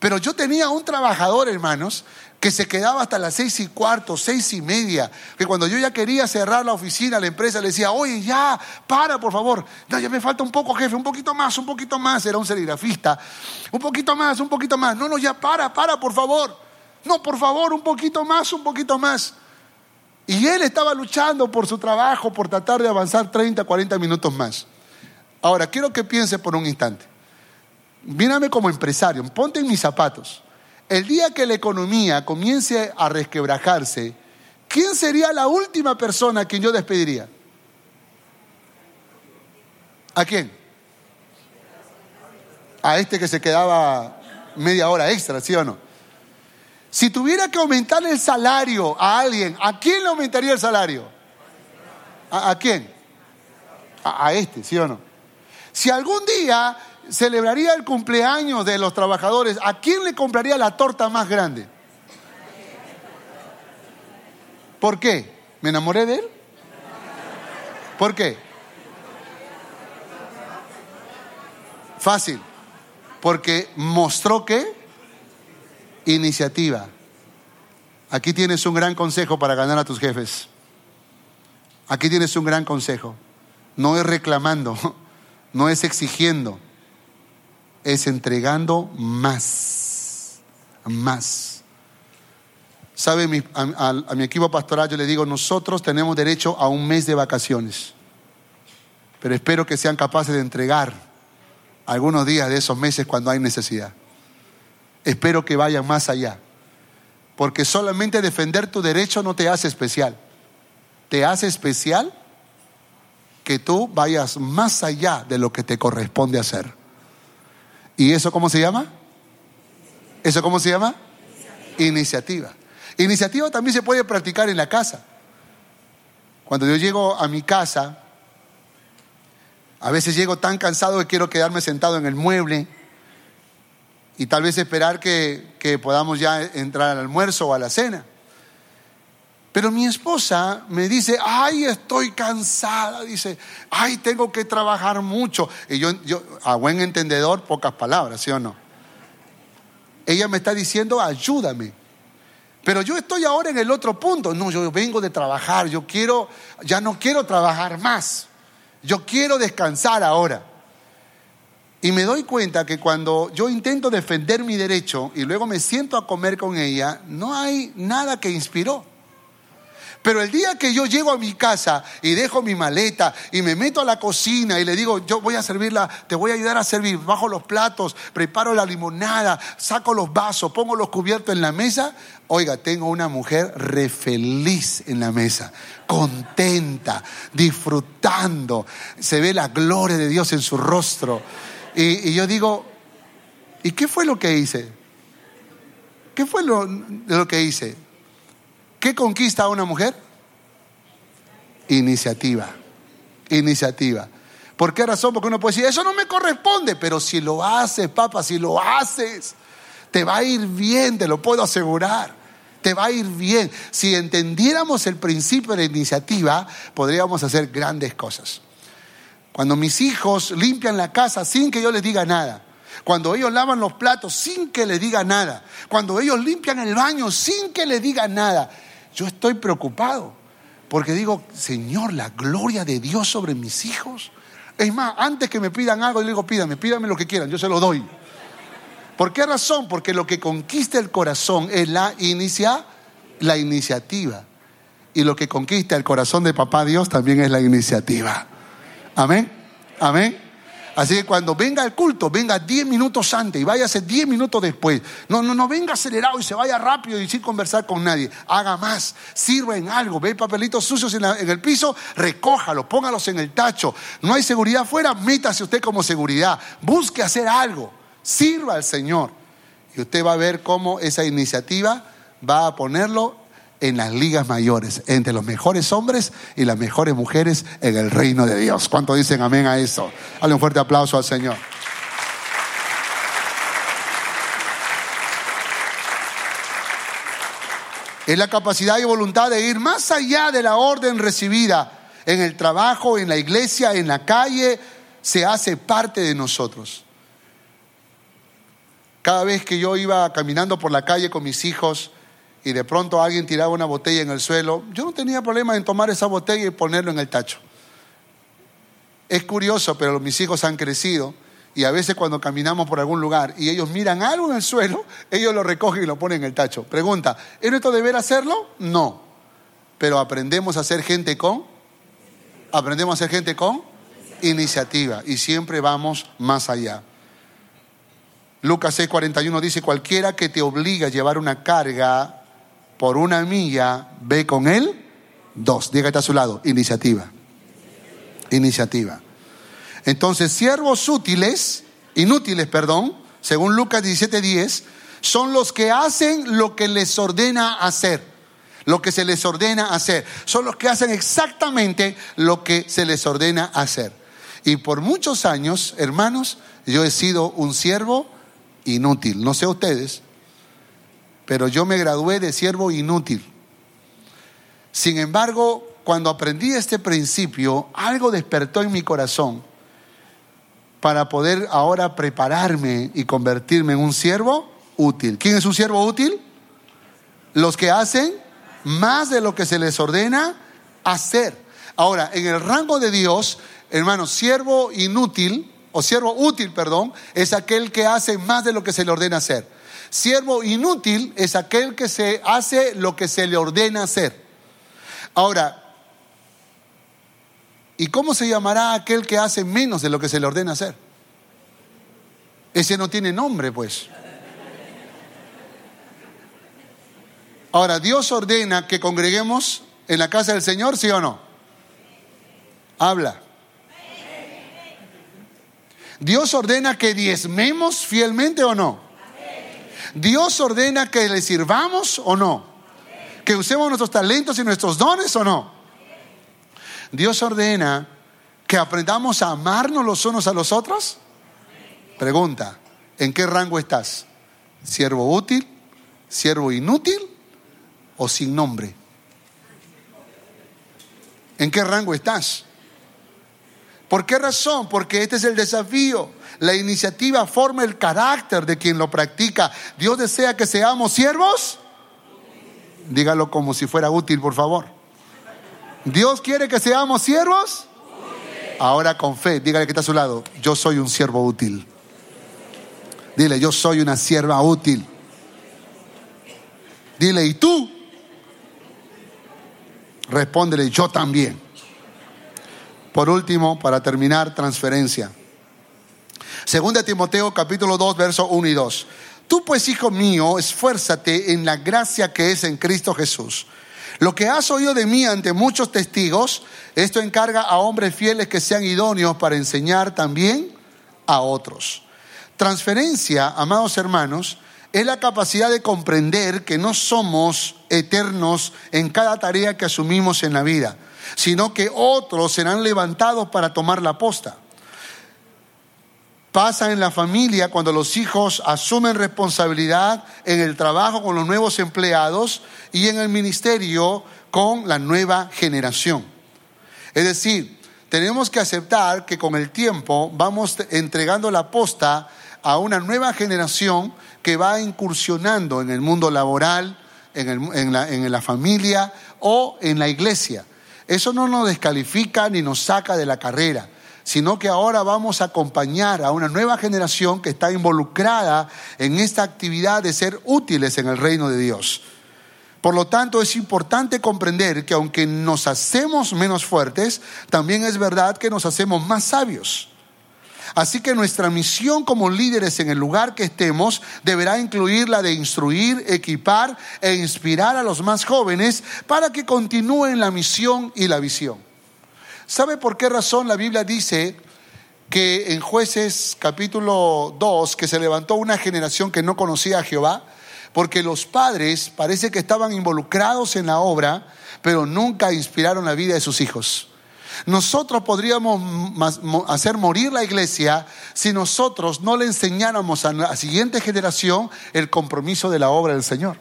Pero yo tenía un trabajador, hermanos, que se quedaba hasta las seis y cuarto, seis y media, que cuando yo ya quería cerrar la oficina, la empresa le decía, oye, ya, para, por favor. No, ya me falta un poco, jefe, un poquito más, un poquito más. Era un serigrafista. Un poquito más, un poquito más. No, no, ya, para, para, por favor. No, por favor, un poquito más, un poquito más. Y él estaba luchando por su trabajo, por tratar de avanzar 30, 40 minutos más. Ahora, quiero que piense por un instante. Mírame como empresario, ponte en mis zapatos. El día que la economía comience a resquebrajarse, ¿quién sería la última persona a quien yo despediría? ¿A quién? A este que se quedaba media hora extra, ¿sí o no? Si tuviera que aumentar el salario a alguien, ¿a quién le aumentaría el salario? ¿A, quién? A, a este, ¿sí o no? Si algún día celebraría el cumpleaños de los trabajadores, ¿a quién le compraría la torta más grande? ¿Por qué? ¿Me enamoré de él? ¿Por qué? Fácil. Porque mostró que iniciativa. Aquí tienes un gran consejo para ganar a tus jefes. Aquí tienes un gran consejo. No es reclamando, no es exigiendo, es entregando más, más. ¿Sabe? a, a, mi equipo pastoral yo le digo, nosotros tenemos derecho a un mes de vacaciones, pero espero que sean capaces de entregar algunos días de esos meses cuando hay necesidad. Espero que vayan más allá, porque solamente defender tu derecho no te hace especial, te hace especial que tú vayas más allá de lo que te corresponde hacer. ¿Y eso cómo se llama? ¿Eso cómo se llama? Iniciativa. Iniciativa también se puede practicar en la casa. Cuando yo llego a mi casa, a veces llego tan cansado que quiero quedarme sentado en el mueble y tal vez esperar que, que podamos ya entrar al almuerzo o a la cena. Pero mi esposa me dice, ay, estoy cansada, dice, ay, tengo que trabajar mucho. Y yo, yo, a buen entendedor, pocas palabras, ¿sí o no? Ella me está diciendo, ayúdame. Pero yo estoy ahora en el otro punto. No, yo vengo de trabajar, yo quiero, ya no quiero trabajar más. Yo quiero descansar ahora. Y me doy cuenta que cuando yo intento defender mi derecho y luego me siento a comer con ella, no hay nada que inspiró. Pero el día que yo llego a mi casa y dejo mi maleta y me meto a la cocina y le digo, yo voy a servirla, te voy a ayudar a servir, bajo los platos, preparo la limonada, saco los vasos, pongo los cubiertos en la mesa, oiga, tengo una mujer re feliz en la mesa, contenta, disfrutando, se ve la gloria de Dios en su rostro. Y, yo digo, ¿y qué fue lo que hice? ¿Qué fue lo, lo que hice? ¿Qué conquista a una mujer? Iniciativa. Iniciativa. ¿Por qué razón? Porque uno puede decir, eso no me corresponde, pero si lo haces, papá, si lo haces, te va a ir bien, te lo puedo asegurar. Te va a ir bien. Si entendiéramos el principio de la iniciativa, podríamos hacer grandes cosas. Cuando mis hijos limpian la casa sin que yo les diga nada, cuando ellos lavan los platos sin que les diga nada, cuando ellos limpian el baño sin que les diga nada, yo estoy preocupado porque digo, Señor, la gloria de Dios sobre mis hijos. Es más, antes que me pidan algo, yo digo, pídame, pídame lo que quieran, yo se lo doy. ¿Por qué razón? Porque lo que conquista el corazón es la, la iniciativa. Y lo que conquista el corazón de papá Dios también es la iniciativa. Amén. Amén. Así que cuando venga el culto, venga 10 minutos antes y váyase 10 minutos después. No, no, no venga acelerado y se vaya rápido y sin conversar con nadie. Haga más, sirva en algo. Ve papelitos sucios en, en el piso, recójalos, póngalos en el tacho. No hay seguridad afuera, métase usted como seguridad. Busque hacer algo, sirva al Señor. Y usted va a ver cómo esa iniciativa va a ponerlo en las ligas mayores, entre los mejores hombres y las mejores mujeres en el reino de Dios. ¿Cuánto dicen amén a eso? Dale un fuerte aplauso al Señor. Es la capacidad y voluntad de ir más allá de la orden recibida en el trabajo, en la iglesia, en la calle, se hace parte de nosotros. Cada vez que yo iba caminando por la calle con mis hijos, y de pronto alguien tiraba una botella en el suelo, yo no tenía problema en tomar esa botella y ponerlo en el tacho. Es curioso, pero mis hijos han crecido y a veces cuando caminamos por algún lugar y ellos miran algo en el suelo, ellos lo recogen y lo ponen en el tacho. Pregunta, ¿es nuestro deber hacerlo? No. Pero aprendemos a ser gente con, aprendemos a ser gente con iniciativa y siempre vamos más allá. Lucas 6:41 dice, cualquiera que te obliga a llevar una carga por una milla, ve con él dos. Dígate a su lado, iniciativa. Iniciativa. Entonces, siervos útiles, inútiles, perdón, según Lucas 17:10, son los que hacen lo que les ordena hacer. Lo que se les ordena hacer. Son los que hacen exactamente lo que se les ordena hacer. Y por muchos años, hermanos, yo he sido un siervo inútil. No sé ustedes, pero yo me gradué de siervo inútil. Sin embargo, cuando aprendí este principio, algo despertó en mi corazón para poder ahora prepararme y convertirme en un siervo útil. ¿Quién es un siervo útil? Los que hacen más de lo que se les ordena hacer. Ahora, en el rango de Dios, hermano, siervo inútil, o siervo útil, perdón, es aquel que hace más de lo que se le ordena hacer. Siervo inútil es aquel que se hace lo que se le ordena hacer. Ahora, ¿y cómo se llamará aquel que hace menos de lo que se le ordena hacer? Ese no tiene nombre, pues. Ahora, Dios ordena que congreguemos en la casa del Señor, ¿sí o no? Habla. Dios ordena que diezmemos fielmente o no. Dios ordena que le sirvamos o no. Que usemos nuestros talentos y nuestros dones o no. Dios ordena que aprendamos a amarnos los unos a los otros. Pregunta, ¿en qué rango estás? ¿Siervo útil? ¿Siervo inútil? ¿O sin nombre? ¿En qué rango estás? ¿Por qué razón? Porque este es el desafío. La iniciativa forma el carácter de quien lo practica. Dios desea que seamos siervos. Dígalo como si fuera útil, por favor. Dios quiere que seamos siervos. Ahora con fe, dígale que está a su lado, yo soy un siervo útil. Dile, yo soy una sierva útil. Dile, ¿y tú? Respóndele, yo también. Por último, para terminar, transferencia. Segunda Timoteo capítulo 2, verso 1 y 2. Tú pues, hijo mío, esfuérzate en la gracia que es en Cristo Jesús. Lo que has oído de mí ante muchos testigos, esto encarga a hombres fieles que sean idóneos para enseñar también a otros. Transferencia, amados hermanos, es la capacidad de comprender que no somos eternos en cada tarea que asumimos en la vida, sino que otros serán levantados para tomar la posta. Pasa en la familia cuando los hijos asumen responsabilidad en el trabajo con los nuevos empleados y en el ministerio con la nueva generación. Es decir, tenemos que aceptar que con el tiempo vamos entregando la posta a una nueva generación que va incursionando en el mundo laboral, en, la, en la familia o en la iglesia. Eso no nos descalifica ni nos saca de la carrera sino que ahora vamos a acompañar a una nueva generación que está involucrada en esta actividad de ser útiles en el reino de Dios. Por lo tanto, es importante comprender que aunque nos hacemos menos fuertes, también es verdad que nos hacemos más sabios. Así que nuestra misión como líderes en el lugar que estemos deberá incluir la de instruir, equipar e inspirar a los más jóvenes para que continúen la misión y la visión. ¿Sabe por qué razón la Biblia dice que en jueces capítulo 2 que se levantó una generación que no conocía a Jehová? Porque los padres parece que estaban involucrados en la obra, pero nunca inspiraron la vida de sus hijos. Nosotros podríamos hacer morir la iglesia si nosotros no le enseñáramos a la siguiente generación el compromiso de la obra del Señor.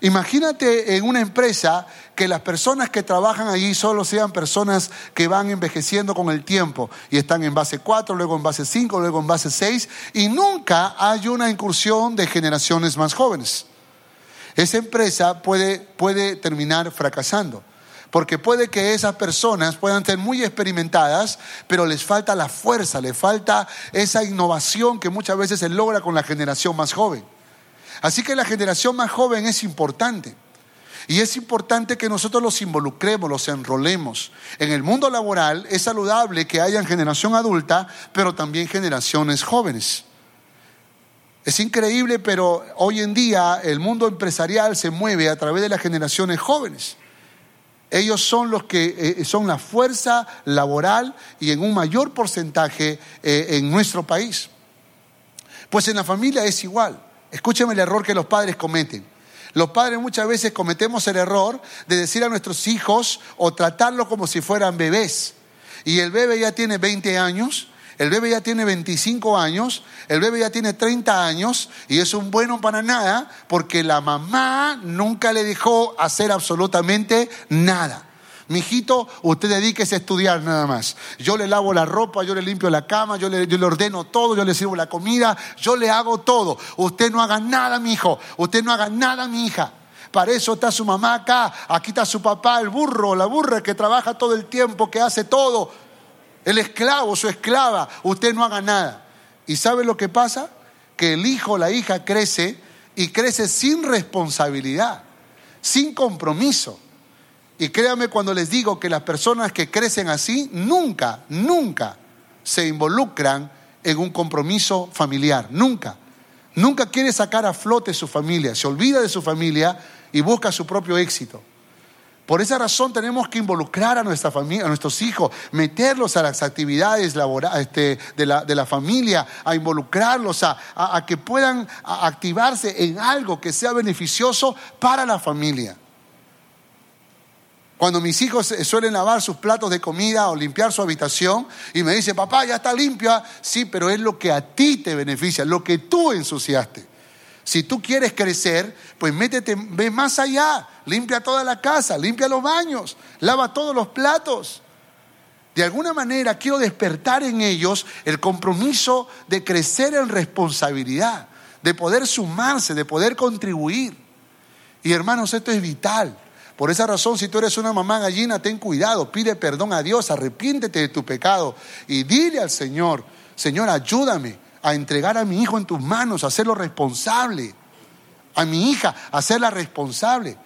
Imagínate en una empresa que las personas que trabajan allí solo sean personas que van envejeciendo con el tiempo y están en base 4, luego en base 5, luego en base 6 y nunca hay una incursión de generaciones más jóvenes. Esa empresa puede, puede terminar fracasando. Porque puede que esas personas puedan ser muy experimentadas, pero les falta la fuerza, les falta esa innovación que muchas veces se logra con la generación más joven. Así que la generación más joven es importante. Y es importante que nosotros los involucremos, los enrolemos. En el mundo laboral es saludable que haya generación adulta, pero también generaciones jóvenes. Es increíble, pero hoy en día el mundo empresarial se mueve a través de las generaciones jóvenes. Ellos son los que eh, son la fuerza laboral y en un mayor porcentaje eh, en nuestro país. Pues en la familia es igual. Escúcheme el error que los padres cometen. Los padres muchas veces cometemos el error de decir a nuestros hijos o tratarlos como si fueran bebés. Y el bebé ya tiene 20 años el bebé ya tiene 25 años, el bebé ya tiene 30 años y es un bueno para nada porque la mamá nunca le dejó hacer absolutamente nada. Mijito, usted dedíquese a estudiar nada más. Yo le lavo la ropa, yo le limpio la cama, yo le, yo le ordeno todo, yo le sirvo la comida, yo le hago todo. Usted no haga nada, mi hijo. Usted no haga nada, mi hija. Para eso está su mamá acá. Aquí está su papá, el burro, la burra que trabaja todo el tiempo, que hace todo el esclavo, su esclava, usted no haga nada. ¿Y sabe lo que pasa? Que el hijo la hija crece y crece sin responsabilidad, sin compromiso. Y créame cuando les digo que las personas que crecen así nunca, nunca se involucran en un compromiso familiar, nunca. Nunca quiere sacar a flote su familia, se olvida de su familia y busca su propio éxito. Por esa razón tenemos que involucrar a nuestra familia, a nuestros hijos, meterlos a las actividades este, de, la, familia, a involucrarlos, a, a que puedan activarse en algo que sea beneficioso para la familia. Cuando mis hijos suelen lavar sus platos de comida o limpiar su habitación y me dicen, papá, ya está limpia, sí, pero es lo que a ti te beneficia, lo que tú ensuciaste. Si tú quieres crecer, pues métete, ve más allá, limpia toda la casa, limpia los baños, lava todos los platos. De alguna manera quiero despertar en ellos el compromiso de crecer en responsabilidad, de poder sumarse, de poder contribuir. Y hermanos, esto es vital. Por esa razón, si tú eres una mamá gallina, ten cuidado, pide perdón a Dios, arrepiéntete de tu pecado y dile al Señor, Señor, ayúdame a entregar a mi hijo en tus manos, a hacerlo responsable. A mi hija, a hacerla responsable.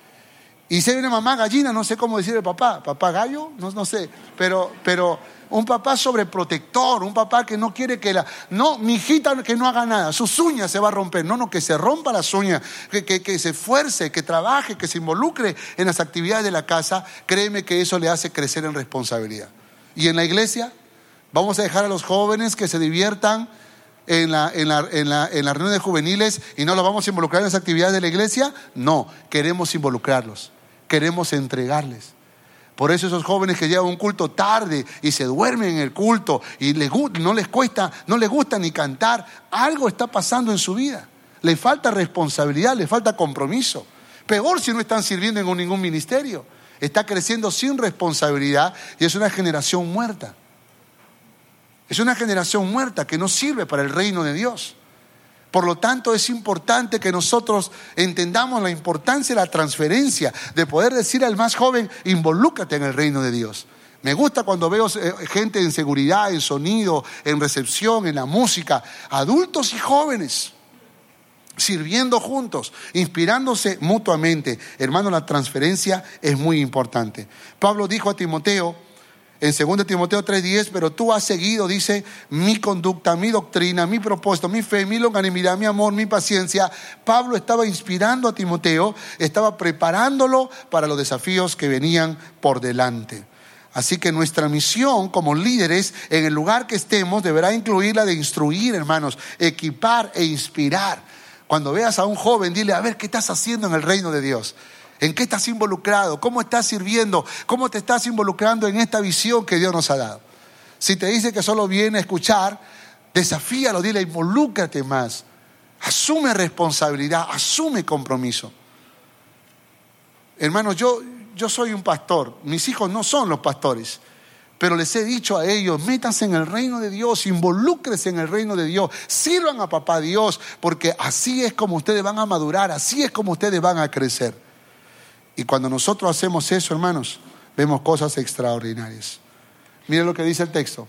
Y si hay una mamá gallina, no sé cómo decirle papá, papá gallo, no, no sé, pero, pero un papá sobreprotector, un papá que no quiere que la... No, mi hijita que no haga nada, sus uñas se va a romper, no, no, que se rompa las uñas, que, que, se esfuerce, que trabaje, que se involucre en las actividades de la casa, créeme que eso le hace crecer en responsabilidad. Y en la iglesia, vamos a dejar a los jóvenes que se diviertan, en la, en, la, en, la, en juveniles y no los vamos a involucrar en las actividades de la iglesia? No, queremos involucrarlos, queremos entregarles. Por eso esos jóvenes que llevan un culto tarde y se duermen en el culto y les, no les cuesta, no les gusta ni cantar, algo está pasando en su vida. Le falta responsabilidad, le falta compromiso. Peor si no están sirviendo en ningún ministerio. Está creciendo sin responsabilidad y es una generación muerta. Es una generación muerta que no sirve para el reino de Dios. Por lo tanto, es importante que nosotros entendamos la importancia de la transferencia, de poder decir al más joven, involúcrate en el reino de Dios. Me gusta cuando veo eh, gente en seguridad, en sonido, en recepción, en la música, adultos y jóvenes. sirviendo juntos, inspirándose mutuamente. Hermano, la transferencia es muy importante. Pablo dijo a Timoteo, en 2 Timoteo 3:10, pero tú has seguido, dice, mi conducta, mi doctrina, mi propósito, mi fe, mi longanimidad, mi amor, mi paciencia. Pablo estaba inspirando a Timoteo, estaba preparándolo para los desafíos que venían por delante. Así que nuestra misión como líderes en el lugar que estemos deberá incluir la de instruir, hermanos, equipar e inspirar. Cuando veas a un joven, dile, a ver, ¿qué estás haciendo en el reino de Dios? ¿En qué estás involucrado? ¿Cómo estás sirviendo? ¿Cómo te estás involucrando en esta visión que Dios nos ha dado? Si te dice que solo viene a escuchar, desafíalo, dile, involúcrate más. Asume responsabilidad, asume compromiso. Hermanos, yo, yo soy un pastor, mis hijos no son los pastores, pero les he dicho a ellos, métanse en el reino de Dios, involúcrense en el reino de Dios, sirvan a papá Dios, porque así es como ustedes van a madurar, así es como ustedes van a crecer. Y cuando nosotros hacemos eso, hermanos, vemos cosas extraordinarias. Miren lo que dice el texto.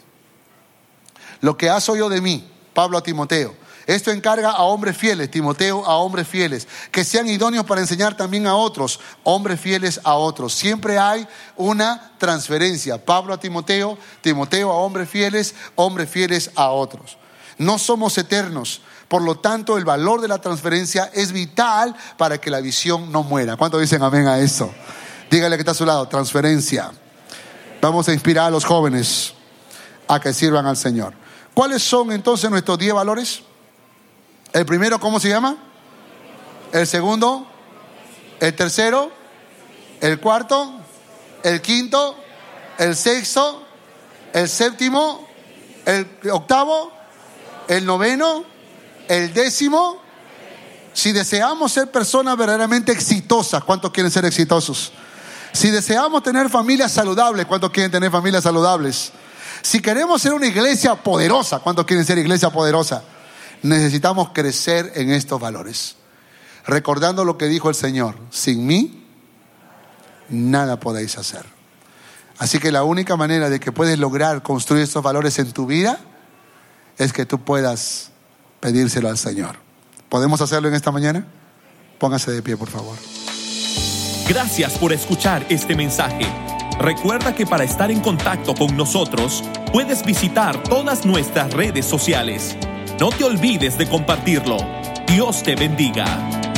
Lo que has oído de mí, Pablo a Timoteo. Esto encarga a hombres fieles, Timoteo a hombres fieles, que sean idóneos para enseñar también a otros, hombres fieles a otros. Siempre hay una transferencia. Pablo a Timoteo, Timoteo a hombres fieles, hombres fieles a otros. No somos eternos, por lo tanto, el valor de la transferencia es vital para que la visión no muera. ¿Cuántos dicen amén a eso? Dígale que está a su lado, transferencia. Vamos a inspirar a los jóvenes a que sirvan al Señor. ¿Cuáles son entonces nuestros 10 valores? El primero, ¿cómo se llama? El segundo, el tercero, el cuarto, el quinto, el sexto, el séptimo, el octavo, el noveno, el décimo, si deseamos ser personas verdaderamente exitosas, ¿cuántos quieren ser exitosos? Si deseamos tener familias saludables, ¿cuántos quieren tener familias saludables? Si queremos ser una iglesia poderosa, ¿cuántos quieren ser iglesia poderosa? Necesitamos crecer en estos valores. Recordando lo que dijo el Señor, sin mí nada podéis hacer. Así que la única manera de que puedes lograr construir estos valores en tu vida es que tú puedas pedírselo al Señor. ¿Podemos hacerlo en esta mañana? Póngase de pie, por favor. Gracias por escuchar este mensaje. Recuerda que para estar en contacto con nosotros, puedes visitar todas nuestras redes sociales. No te olvides de compartirlo. Dios te bendiga.